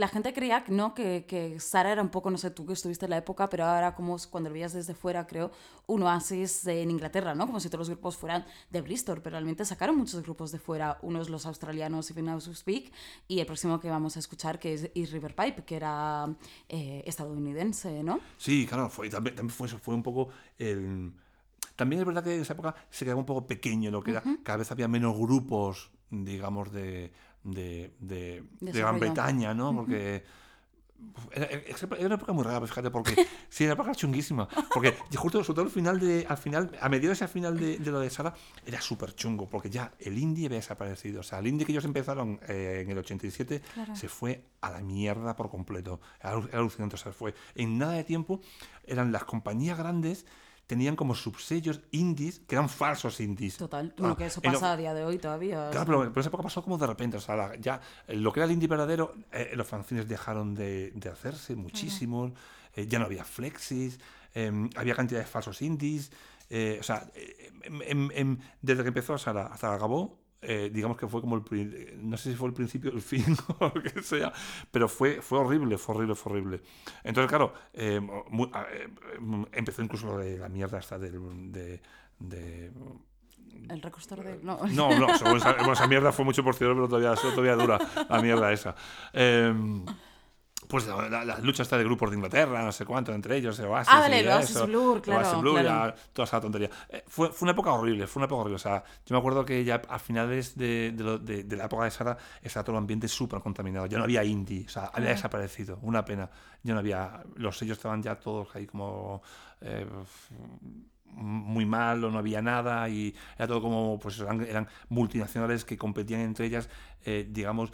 B: La gente creía ¿no? que, que Sara era un poco, no sé tú que estuviste en la época, pero ahora como cuando lo veías desde fuera, creo, un oasis en Inglaterra, ¿no? Como si todos los grupos fueran de Bristol, pero realmente sacaron muchos grupos de fuera, unos los australianos, Even Now to Speak, y el próximo que vamos a escuchar, que es East River Pipe, que era eh, estadounidense, ¿no?
C: Sí, claro, fue, también, también fue, un poco el... También es verdad que en esa época se quedaba un poco pequeño lo que era. Cada vez había menos grupos, digamos, de, de, de, de Gran. Bretaña, ¿no? Porque... Era, era- una época muy rara, fíjate, porque sí, era una época chunguísima. Porque justo, sobre todo al final, de, al final a mediados y al final de, de lo de Sara, era súper chungo, porque ya el indie había desaparecido. O sea, el indie que ellos empezaron eh, en el 87
B: Claro.
C: se fue a la mierda por completo. Era alucinante, o sea, fue. En nada de tiempo eran las compañías grandes, tenían como subsellos indies, que eran falsos indies.
B: Total.
C: Ah,
B: Bueno, que eso
C: en lo-
B: pasa a día de hoy todavía.
C: Claro, pero, pero esa época pasó como de repente. O sea, la- ya eh, lo que era el indie verdadero, eh, los fanzines dejaron de, de hacerse muchísimos. eh, ya no había flexis, eh, había cantidad de falsos indies. eh, o sea, em- em- em, desde que empezó Sara hasta que acabó, eh, digamos que fue como el. eh, No sé si fue el principio el fin o lo que sea, pero fue, fue horrible, fue horrible, fue horrible. Entonces, claro, eh, mu- a- eh, em, empezó incluso lo de la mierda esta del- de- de
B: El recostor de. No,
C: no, no, según esa, esa mierda fue mucho posterior, pero todavía, todavía dura la mierda esa. Em, pues la, la- la lucha está de grupos de Inglaterra, no sé cuánto, entre ellos, Oasis.
B: Ah, vale,
C: y
B: Oasis
C: eso,
B: Blur, claro,
C: Blur,
B: claro.
C: toda esa tontería. Eh, fue, fue una época horrible, fue una época horrible. O sea, yo me acuerdo que ya a finales de, de lo- de- de la época de Sara estaba todo el ambiente súper contaminado. Ya no había indie, o sea, había desaparecido. Una pena. Ya no había. Los sellos estaban ya todos ahí como. eh, muy mal o no había nada y era todo como pues eran, eran multinacionales que competían entre ellas eh, digamos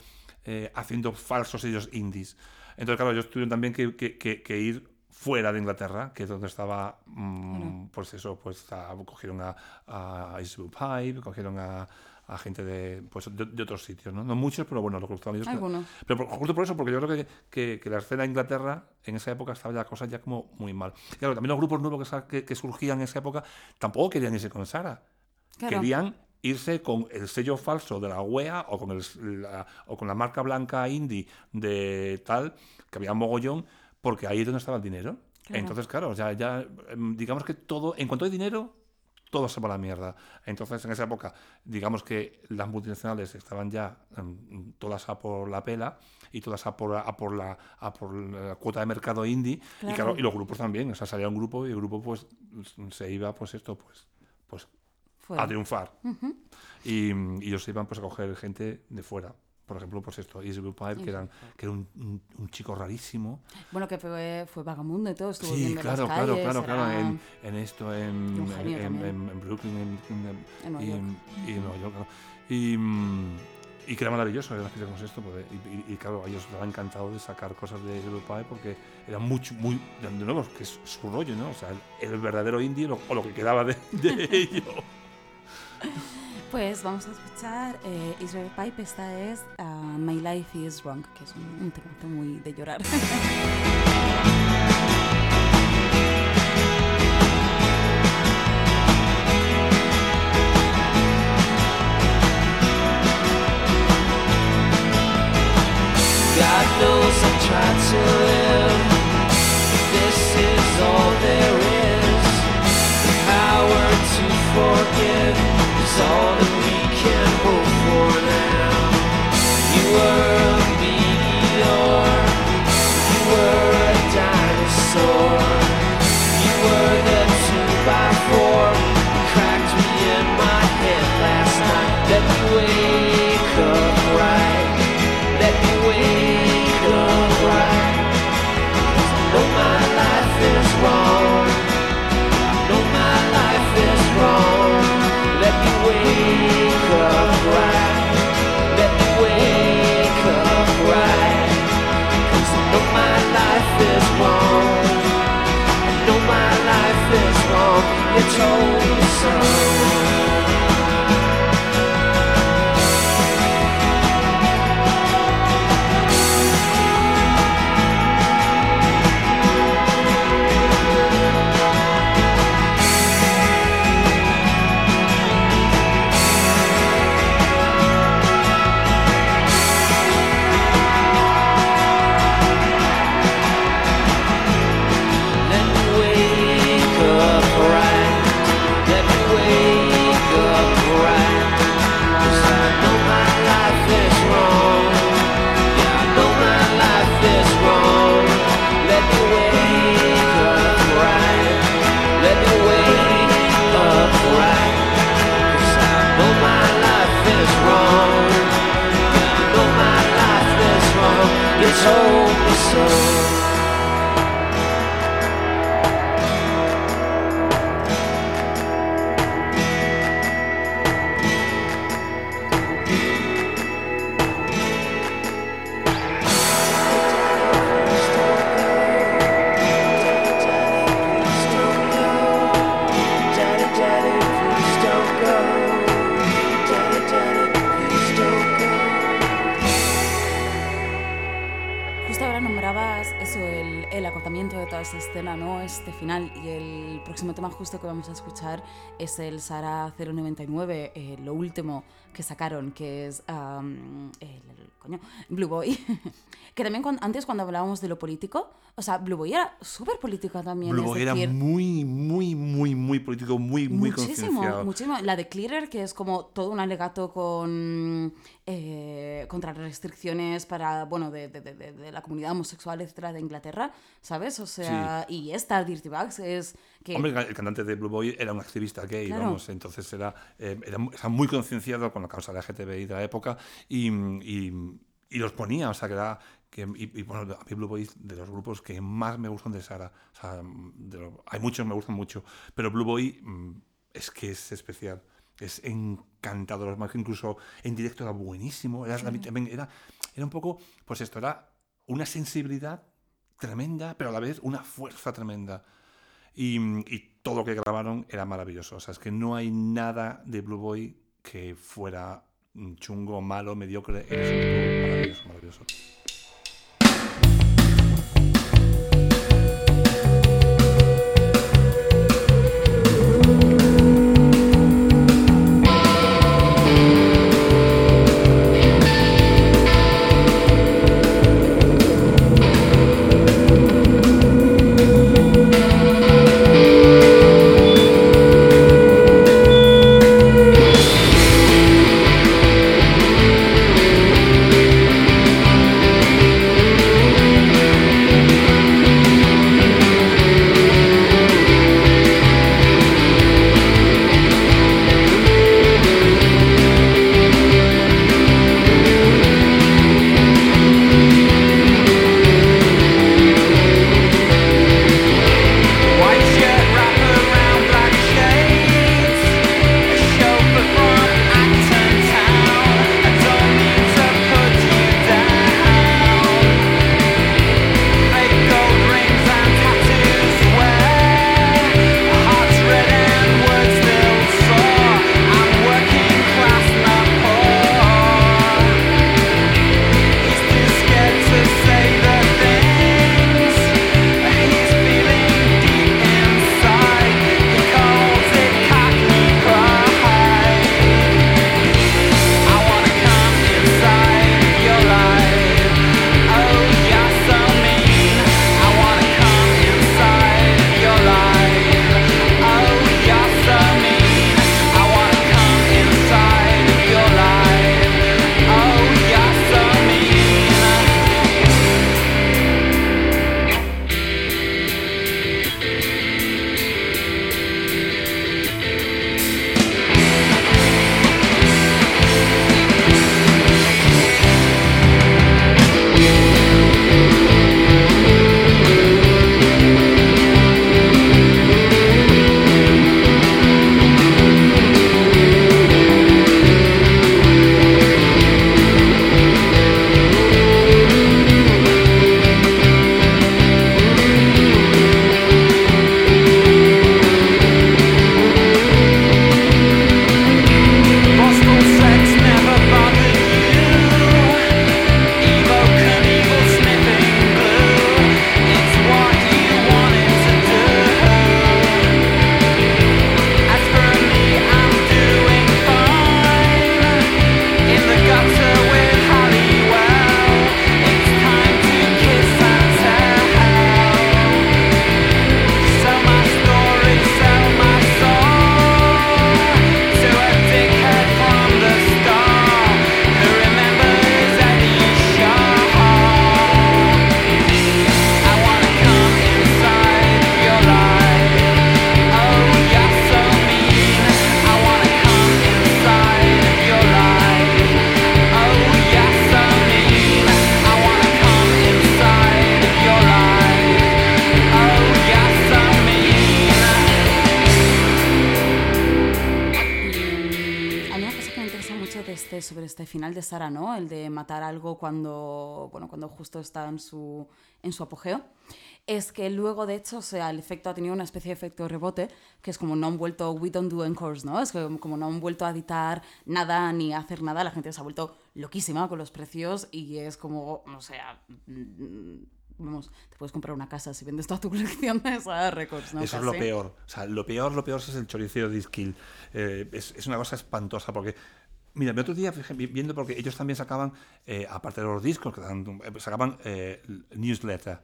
C: haciendo falsos sellos indies entonces claro ellos tuvieron también que, que- que- que ir fuera de Inglaterra que es donde estaba mm, pues eso pues a- cogieron a, a Pipe cogieron a, a gente de, pues, de, de otros sitios ¿no? no muchos pero bueno lo que gustaban ellos
B: Algunos.
C: pero por- justo por eso, porque yo creo que, que- que la escena de Inglaterra en esa época estaba ya cosas ya como muy mal. Claro, también los grupos nuevos que surgían en esa época tampoco querían irse con Sara.
B: Claro.
C: Querían irse con el sello falso de la UEA o con, el- la, o con la marca blanca indie de tal, que había un mogollón, porque ahí es donde estaba el dinero.
B: Claro.
C: Entonces, claro, ya, ya em, digamos que todo, en cuanto hay dinero, todo se va a la mierda. Entonces, en esa época, digamos que las multinacionales estaban ya em, todas a por la pela y todas a por, a por, la, a por la cuota de mercado indie. Y,
B: claro,
C: y los grupos también. O sea, salía un grupo y el grupo pues se iba, pues esto, pues, pues
B: fuera.
C: a triunfar. y, y ellos iban pues, a coger gente de fuera. Por ejemplo, pues esto, Easy Blue Pipe, que, eran, que era un, un- un chico rarísimo.
B: Bueno, que fue, fue vagamundo y todo, estuvo
C: Sí, claro,
B: las
C: claro,
B: calles,
C: claro, claro.
B: era-
C: En, en esto, en, en, en- Brooklyn, en,
B: Nueva
C: y,
B: York.
C: y en Nueva York, claro. Y, y que era maravilloso, era como esto. porque- y, y- y claro, ellos les ha encantado de sacar cosas de Pipe porque era mucho, muy, de nuevo, que es su rollo, ¿no? O sea, el, el verdadero indie lo- o lo que quedaba de, de ello.
B: Pues vamos a escuchar eh, Israel Pipe, esta es ah, My Life is Wrong, que es un, un temazo muy de llorar.
A: all that You
B: es el Sara 099, eh, lo último que sacaron, que es el, el- coño, Blue Boy. que también antes cuando hablábamos de lo político, o sea, Blue Boy era súper política también.
C: Blue
B: es
C: Boy era muy, muy, muy, muy político, muy, muy
B: muchísimo, muchísimo. La de Clearer, que es como todo un alegato con eh, contra restricciones para, bueno, de, de- de- de- de la comunidad homosexual, etcétera, de Inglaterra, ¿sabes? O sea, y esta Dirty Bags es que
C: Hombre, el cantante de Blue Boy era un activista gay,
B: Claro.
C: vamos, entonces era, eh, era muy concienciado con la causa LGTBI de la época y, y- y los ponía, o sea, que era... Que, y, y, bueno, a mí Blue Boy de los grupos que más me gustan de Sara, o sea, de lo- hay muchos me gustan mucho, pero Blue Boy mm, es que es especial. Es encantador, más que incluso en directo era buenísimo. Era, también era, era un poco, pues esto, era una sensibilidad tremenda, pero a la vez una fuerza tremenda. Y, y todo lo que grabaron era maravilloso. O sea, es que no hay nada de Blue Boy que fuera mm, chungo, malo, mediocre. Siempre maravilloso, maravilloso.
B: En su, en su apogeo. Es que luego, de hecho, o sea, el efecto ha tenido una especie de efecto rebote, que es como no han vuelto, we don't do encores, ¿no? Es que como no han vuelto a editar nada ni a hacer nada, la gente se ha vuelto loquísima con los precios y es como, o sea, mm, vamos, te puedes comprar una casa si vendes toda tu colección de Sara Records, ¿no?
C: Eso es lo peor. O sea, lo peor, lo peor es el choricero de Skill. Eh, es, es una cosa espantosa porque. Mira, el otro día viendo porque ellos también sacaban, eh, aparte de los discos, que eh, sacaban eh, newsletter.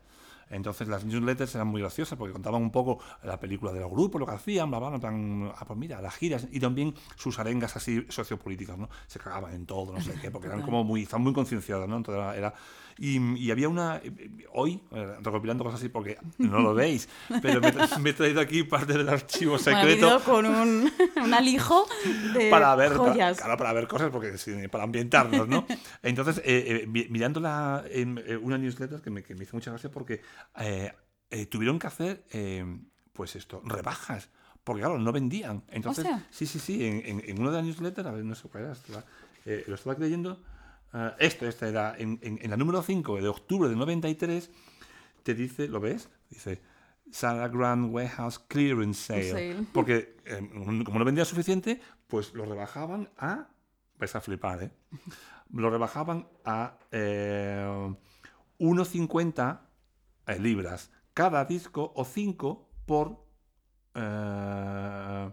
C: Entonces las newsletters eran muy graciosas porque contaban un poco la película de los grupos, lo que hacían, bla, bla, bla, plan, ah, pues mira, las giras y también sus arengas así sociopolíticas, ¿no? Se cagaban en todo, no sé qué, porque eran como muy, estaban muy concienciados, ¿no? Entonces era, era- y, y había una, eh, hoy, eh, recopilando cosas así porque no lo veis, pero me, me he traído aquí parte del archivo
B: Bueno,
C: secreto
B: vídeo con un, un alijo de
C: para ver, para,
B: joyas.
C: claro, para ver cosas, porque para ambientarnos, ¿no? Entonces, eh, eh, mi- mirando la, eh, una newsletter que me, que me hizo mucha gracia porque eh, eh, tuvieron que hacer, eh, pues esto, rebajas. Porque claro, no vendían. Entonces, sí, sí, sí, en, en, en una de las newsletters, a ver, no sé cuál era, estaba- lo estaba leyendo, ah, esto, este era, en, la número 5 de octubre de 93, te dice, ¿lo ves? Dice, Sarah Grand Warehouse Clearance Sale.
B: Sale.
C: Porque como no vendía suficiente, pues lo rebajaban a. Vais a flipar, ¿eh? Lo rebajaban a eh, 1,50 eh, libras cada disco o 5 por. eh,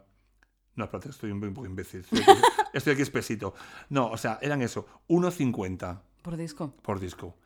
C: no, espérate, estoy un, un poco imbécil. Estoy aquí, estoy aquí espesito. No, o sea, eran eso, 1,50
B: Por disco.
C: por disco.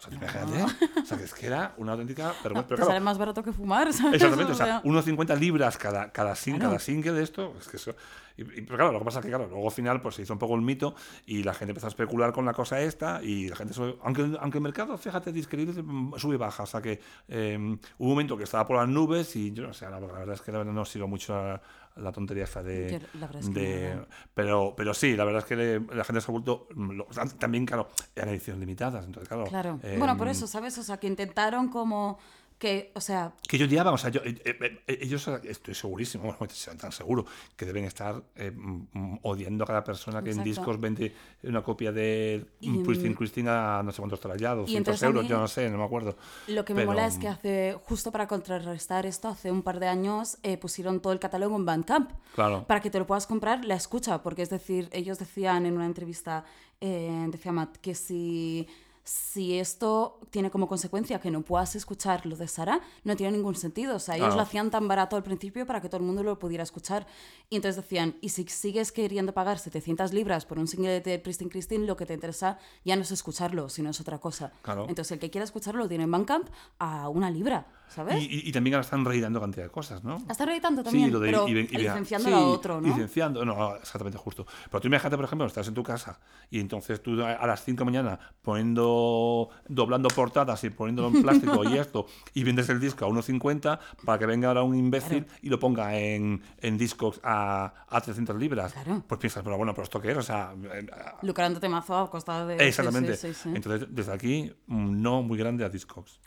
C: O sea, imagínate. O sea, que es que era una auténtica. Pero,
B: No,
C: pero
B: te
C: claro,
B: sale más barato que fumar, ¿sabes?
C: Exactamente, o sea, unos 50 libras cada, cada, sin,
B: Claro.
C: cada single de esto. Es que eso. Y, y- pero claro, lo que pasa es que, claro, luego al final pues, se hizo un poco el mito y la gente empezó a especular con la cosa esta. Y la gente. sube- aunque, aunque el mercado, fíjate, disquerible mm, sube y baja. O sea que eh, hubo un momento que estaba por las nubes y yo no sé, la, verdad es que la verdad no sigo mucho a- la tontería esta de.
B: Es que
C: pero, pero sí, la verdad es que le- la gente se ha vuelto. mm, lo- también, claro, eran ediciones limitadas. Entonces, claro.
B: Claro.
C: eh,
B: bueno, por eso, ¿sabes? O sea, que intentaron como que, o sea,
C: que ellos llevaban, o sea, yo, eh, eh, eh, ellos estoy segurísimo, bueno, estoy tan seguro, que deben estar eh, mm, mm, odiando a cada persona que en discos vende una copia de
B: Y,
C: Christine
B: mm,
C: Christina a no sé cuántos ya, 200
B: entonces a
C: euros, yo no sé, no me acuerdo.
B: Lo que me mola es que hace, justo para contrarrestar esto, hace un par de años pusieron todo el catálogo en Bandcamp.
C: Claro.
B: Para que te lo puedas comprar la escucha, porque es decir, ellos decían en una entrevista, decía Matt, que si, si esto tiene como consecuencia que no puedas escuchar lo de Sara, no tiene ningún sentido. O sea, ellos lo hacían tan barato al principio para que todo el mundo lo pudiera escuchar. Y entonces decían, y si sigues queriendo pagar 700 libras por un single de Pristine Christine, lo que te interesa ya no es escucharlo, sino es otra cosa.
C: Claro.
B: Entonces el que quiera escucharlo lo tiene en Bandcamp a una libra, ¿sabes?
C: Y, y- y también ahora están reeditando cantidad de cosas, ¿no?
B: Está reeditando también,
C: Sí, lo de
B: pero
C: y sí,
B: a otro, ¿no?
C: Licenciando, no, exactamente justo. Pero tú imagínate, por ejemplo, estás en tu casa y entonces tú a a las 5 de la mañana poniendo, doblando portadas y poniéndolo en plástico y esto, y vendes el disco a 1,50 para que venga ahora un imbécil y lo ponga en, en discos a, a 300 libras.
B: Claro.
C: Pues piensas, pero bueno, pero ¿esto qué es? O sea, eh,
B: Lucrándote mazo a costa de...
C: exactamente.
B: sí.
C: Entonces, desde aquí, no muy grande a Discogs.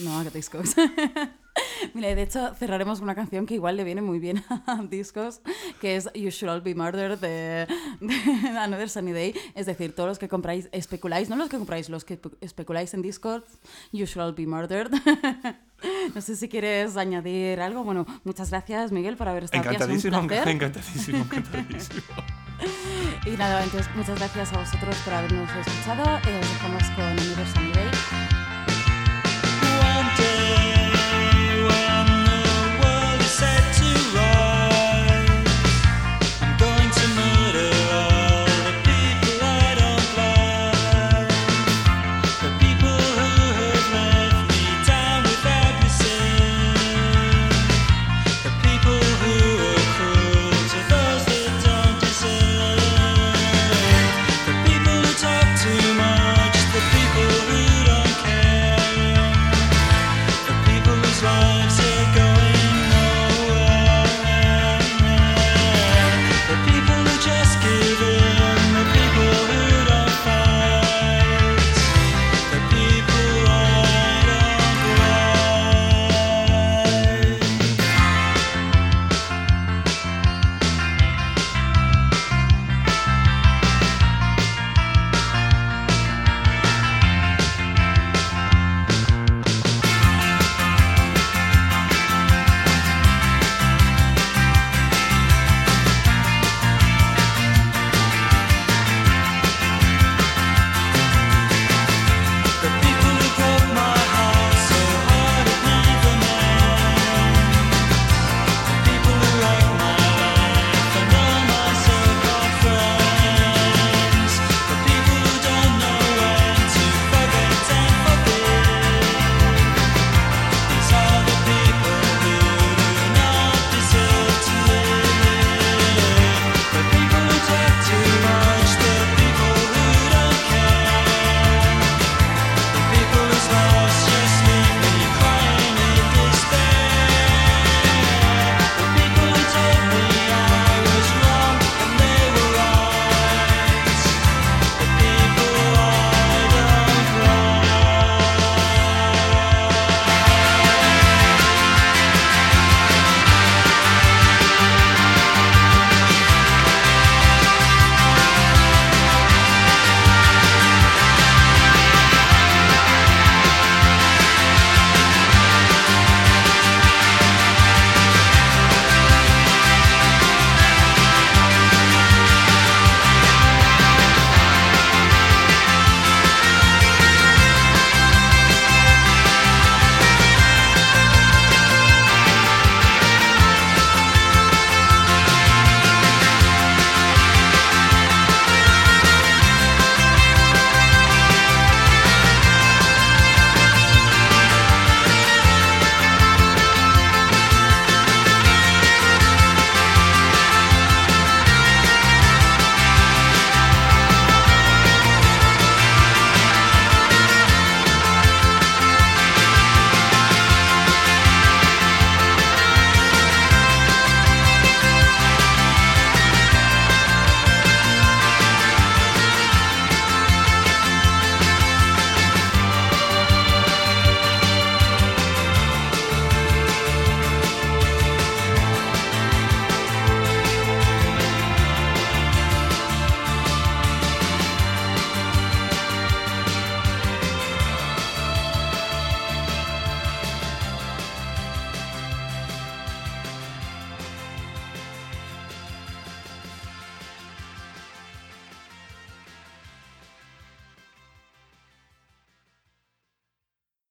B: No, que Discos. Mira, de hecho cerraremos con una canción que igual le viene muy bien a Discos, que es You Should All Be Murdered de, de Another Sunny Day. Es decir, todos los que compráis, especuláis, no los que compráis, los que especuláis en Discord, You Should All Be Murdered. No sé si quieres añadir algo. Bueno, muchas gracias, Miguel, por haber estado aquí. Un placer.
C: encantadísimo, encantadísimo.
B: Y nada, entonces muchas gracias a vosotros por habernos escuchado. Eh, os dejamos con Another Sunny Day.